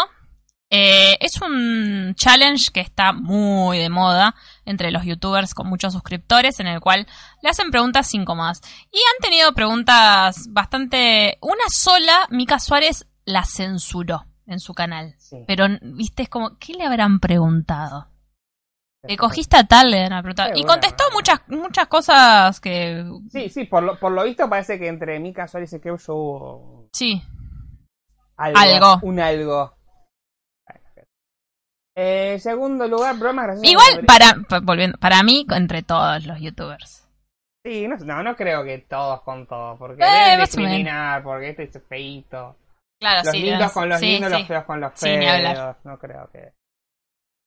Eh, es un challenge que está muy de moda entre los youtubers con muchos suscriptores, en el cual le hacen preguntas incómodas. Y han tenido preguntas bastante. Una sola, Mika Suárez la censuró en su canal. Sí. Pero, viste, es como, ¿qué le habrán preguntado? ¿Le cogiste a tal? Le habrán preguntado. Y contestó muchas, muchas cosas que. Sí, sí, por lo, por lo visto parece que entre Mika Suárez y Keusho hubo Sí. Algo. Algo. Un algo. Eh, segundo lugar, bromas graciosas. Igual, para, pa- volviendo, para mí, entre todos los youtubers. Sí, no, no, no creo que todos con todos, porque Eh, deben discriminar, porque este es feito. Claro, Los lindos con los sí, lindos, sí. los feos con los Sí, ni hablar. feos. No creo que.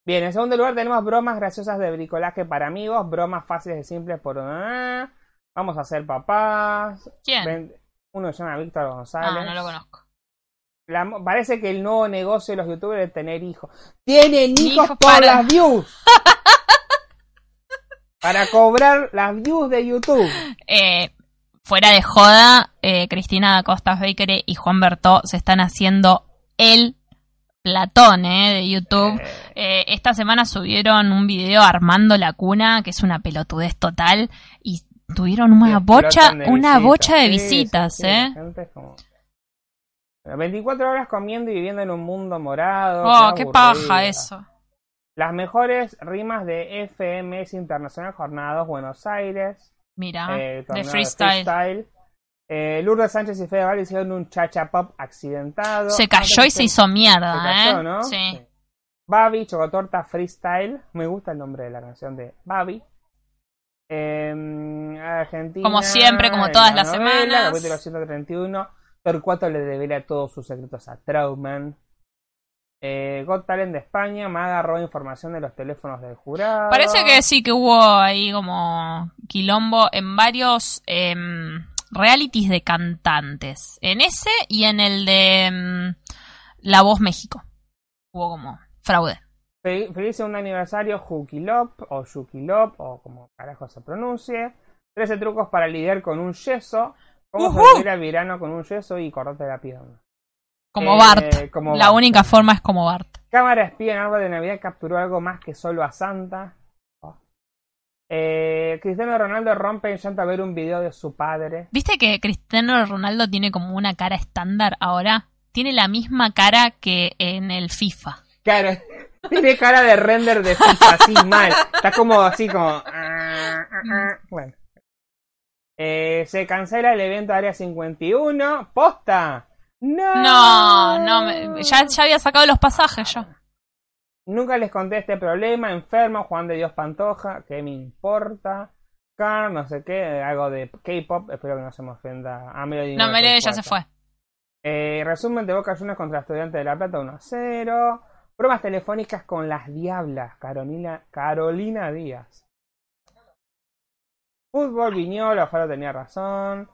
Bien, en segundo lugar tenemos bromas graciosas de bricolaje para amigos, bromas fáciles y simples por una. Vamos a ser papás. ¿Quién? Uno se llama Víctor González. Ah, no lo conozco. La parece que el nuevo negocio de los youtubers es tener hijos. ¡Tienen hijos por para- las views! para cobrar las views de YouTube. Eh, fuera de joda, eh, Cristina da Costa Baker y Juan Bertó se están haciendo el platón eh, de YouTube. Eh, Eh, esta semana subieron un video armando la cuna, que es una pelotudez total, y tuvieron una bocha, de una visitas. bocha de visitas, sí, sí, ¿eh? gente como- 24 horas comiendo y viviendo en un mundo morado. Oh, qué paja eso. Las mejores rimas de FMS Internacional Jornadas Buenos Aires. Mira, eh, de torneo freestyle. Eh, Lourdes Sánchez y Fede Val hicieron un chacha pop accidentado. Se cayó y se hizo mierda, se cayó, ¿eh? ¿no? Sí. Babi, Chocotorta Freestyle. Me gusta el nombre de la canción de Babi. Eh, Argentina. Como siempre, como todas la las novela, semanas. Capítulo 131. Torcuato le revela todos sus secretos a Trauman. Eh, Got Talent de España me agarró información de los teléfonos del jurado. Parece que sí, que hubo ahí como quilombo en varios em, realities de cantantes. En ese y en el de em, La Voz México. Hubo como fraude. Fe- Feliz segundo aniversario, Jukilop o Jukilop o como carajo se pronuncie. 13 trucos para lidiar con un yeso. ¿Cómo sobrevivir al verano con un yeso y cortarte la pierna? Como Eh, Bart. como La Bart. única forma es como Bart. Cámara espía en árbol de Navidad capturó algo más que solo a Santa. Oh. Eh, Cristiano Ronaldo rompe en llanto a ver un video de su padre. ¿Viste que Cristiano Ronaldo tiene como una cara estándar ahora? Tiene la misma cara que en el FIFA. Claro, tiene cara de render de FIFA así mal. Está como así como. ah, ah, ah. Bueno. Eh, se cancela el evento Área 51. ¡Posta! ¡No! No, no, me- ya, ya había sacado los pasajes yo. Nunca les conté este problema. Enfermo, Juan de Dios Pantoja. ¿Qué me importa? Car, no sé qué. Algo de K-pop. Espero que no se me ofenda. Ah, Melody No, Melody ya se fue. Eh, resumen de Boca Juniors contra Estudiantes de La Plata 1 a 0. Pruebas telefónicas con las Diablas, Carolina, Carolina Díaz. Fútbol, Viñolo, Faro tenía razón.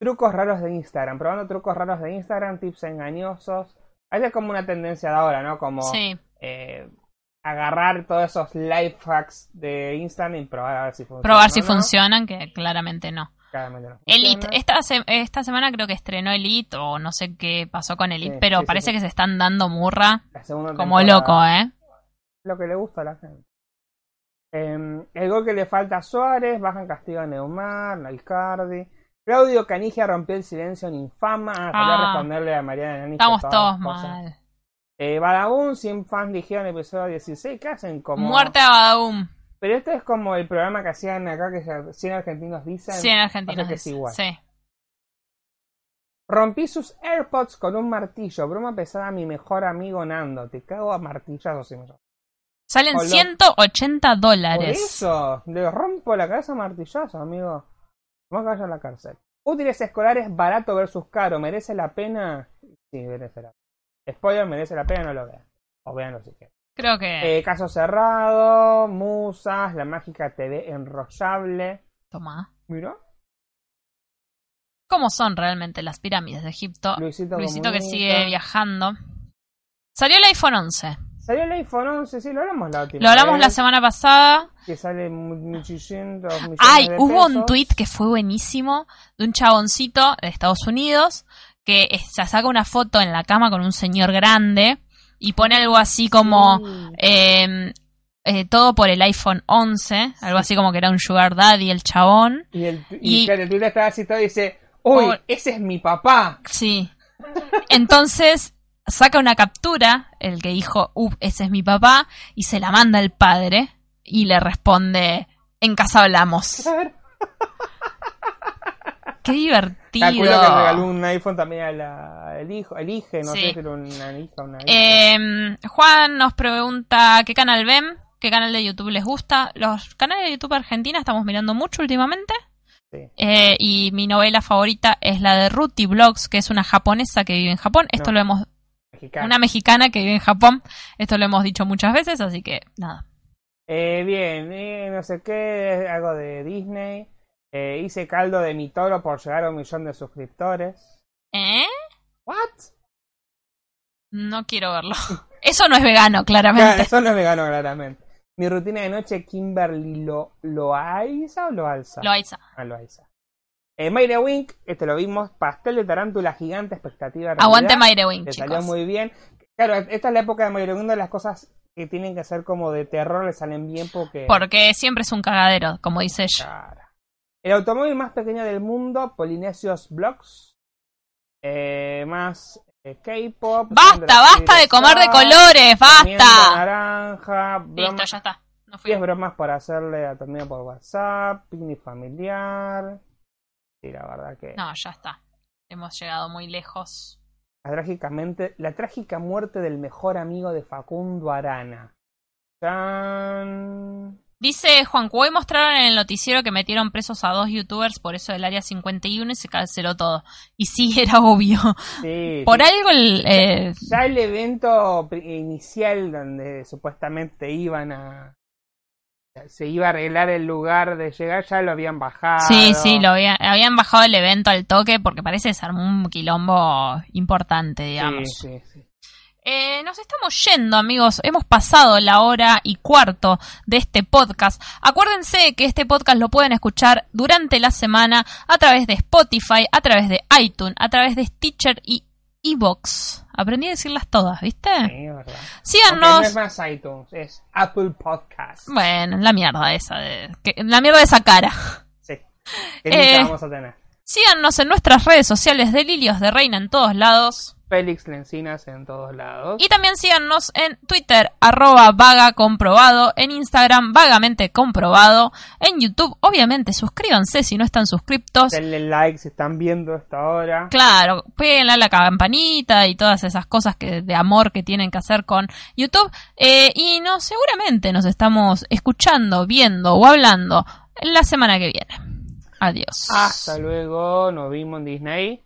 Trucos raros de Instagram. Probando trucos raros de Instagram, tips engañosos. Hay es como una tendencia de ahora, ¿no? Como Sí. eh, agarrar todos esos life hacks de Instagram y probar a ver si funcionan. Probar si no. funcionan, que claramente no. Claramente no Elite, esta, se- esta semana creo que estrenó Elite o no sé qué pasó con Elite, Sí, pero sí, parece que se están dando murra como temporada. loco, ¿eh? Lo que le gusta a la gente. Em, el gol que le falta a Suárez, bajan castigo a Neumar, Nalcardi. Claudio Canigia rompió el silencio en infama. Ah, quería Ah. responderle a Mariana Canigia. Estamos todos mal. Eh, Badabun, 100 fans dijeron episodio 16. ¿Qué hacen? Como... Muerte a Badaum. Pero este es como el programa que hacían acá, que se- 100 argentinos dicen. Sí, en Argentina. pasa que es igual. Sí. Rompí sus AirPods con un martillo. Broma pesada a mi mejor amigo Nando. Te cago a martillazos si me. Salen Hola. 180 Por dólares. eso, le rompo la cabeza a martillazo, amigo. Vamos a vaya a la cárcel. Útiles escolares barato versus caro. ¿Merece la pena? Sí, merece la pena. Spoiler, merece la pena, no lo vean. O veanlo si quieren. Creo que. Eh, caso cerrado, musas, la mágica TV enrollable. Toma. Mira, ¿Cómo son realmente las pirámides de Egipto? Luisito, Luisito que sigue viajando. Salió el iPhone 11. Salió el iPhone 11, sí, lo hablamos la última Lo hablamos vez, la semana pasada. Que sale mu- muchísimos Ay, de hubo un tweet que fue buenísimo de un chaboncito de Estados Unidos que eh, se saca una foto en la cama con un señor grande y pone algo así como Sí. eh, eh, todo por el iPhone 11, algo así como que era un sugar daddy el chabón. Y el, y, y- claro, el Twitter estaba así todo y dice, uy, Oh. ese es mi papá. Sí. Entonces saca una captura, el que dijo, uh, ese es mi papá, y se la manda al padre y le responde, en casa hablamos. Qué divertido. Calculo que regaló un iPhone también a la- al hijo, el hija, no Sí. sé si era una hija o una hija. Eh, Juan nos pregunta qué canal ven, qué canal de YouTube les gusta. Los canales de YouTube Argentina estamos mirando mucho últimamente. Sí. Eh, y mi novela favorita es la de Ruti Blogs, que es una japonesa que vive en Japón. Esto No. lo hemos. Mexicana. Una mexicana que vive en Japón. Esto lo hemos dicho muchas veces, así que nada. Eh, bien, eh, no sé qué, algo de Disney. Eh, hice caldo de mi toro por llegar a un millón de suscriptores. ¿Eh? ¿What? No quiero verlo. Eso no es vegano, Claro, claramente. eso no es vegano, claramente. Mi rutina de noche, Kimberly lo, Loaiza o Loalza. Loaiza. Ah, Loaiza. Eh, Mayre Wink, este lo vimos, pastel de tarántula gigante, expectativa realidad. Aguante Mayre Wing, Le salió muy bien. Claro, esta es la época de Mayre Wink, donde las cosas que tienen que ser como de terror le salen bien porque... Porque siempre es un cagadero, como dice ella. Claro. El automóvil más pequeño del mundo, Polinesios Blocks. Eh, más eh, K-pop. Basta, basta de comer de colores, basta. naranja, Listo, ya está. No fui. 10 bromas para hacerle a tu por WhatsApp, picnic familiar. Sí, la verdad que... No, ya está. Hemos llegado muy lejos. La, trágicamente, la trágica muerte del mejor amigo de Facundo Arana. Tan... Dice Juan, hoy mostraron en el noticiero que metieron presos a dos youtubers por eso del área 51 y se canceló todo. Y sí, era obvio. Sí, Por sí. algo el... eh, Ya el evento inicial donde supuestamente iban a... Se iba a arreglar el lugar de llegar, ya lo habían bajado. sí, sí, lo habían, habían bajado el evento al toque porque parece que se armó un quilombo importante, digamos. Sí, sí, sí. Eh, nos estamos yendo, amigos. Hemos pasado la hora y cuarto de este podcast. Acuérdense que este podcast lo pueden escuchar durante la semana a través de Spotify, a través de iTunes, a través de Stitcher y Evox. Aprendí a decirlas todas, ¿viste? Sí, verdad. Síganos. no es más iTunes, es Apple Podcast. Bueno, la mierda esa de, que- la mierda de esa cara. Sí. Que nunca Eh. vamos a tener. Síganos en nuestras redes sociales de Lilios de Reina en todos lados. Félix Lencinas en todos lados. Y también síganos en Twitter, arroba vaga comprobado, en Instagram, vagamente comprobado, en YouTube, obviamente, suscríbanse si no están suscriptos. Denle like si están viendo esta hora. Claro, péguenle a la campanita y todas esas cosas que, de amor que tienen que hacer con YouTube. Eh, y no, seguramente nos estamos escuchando, viendo o hablando la semana que viene. Adiós. Hasta luego, nos vimos en Disney.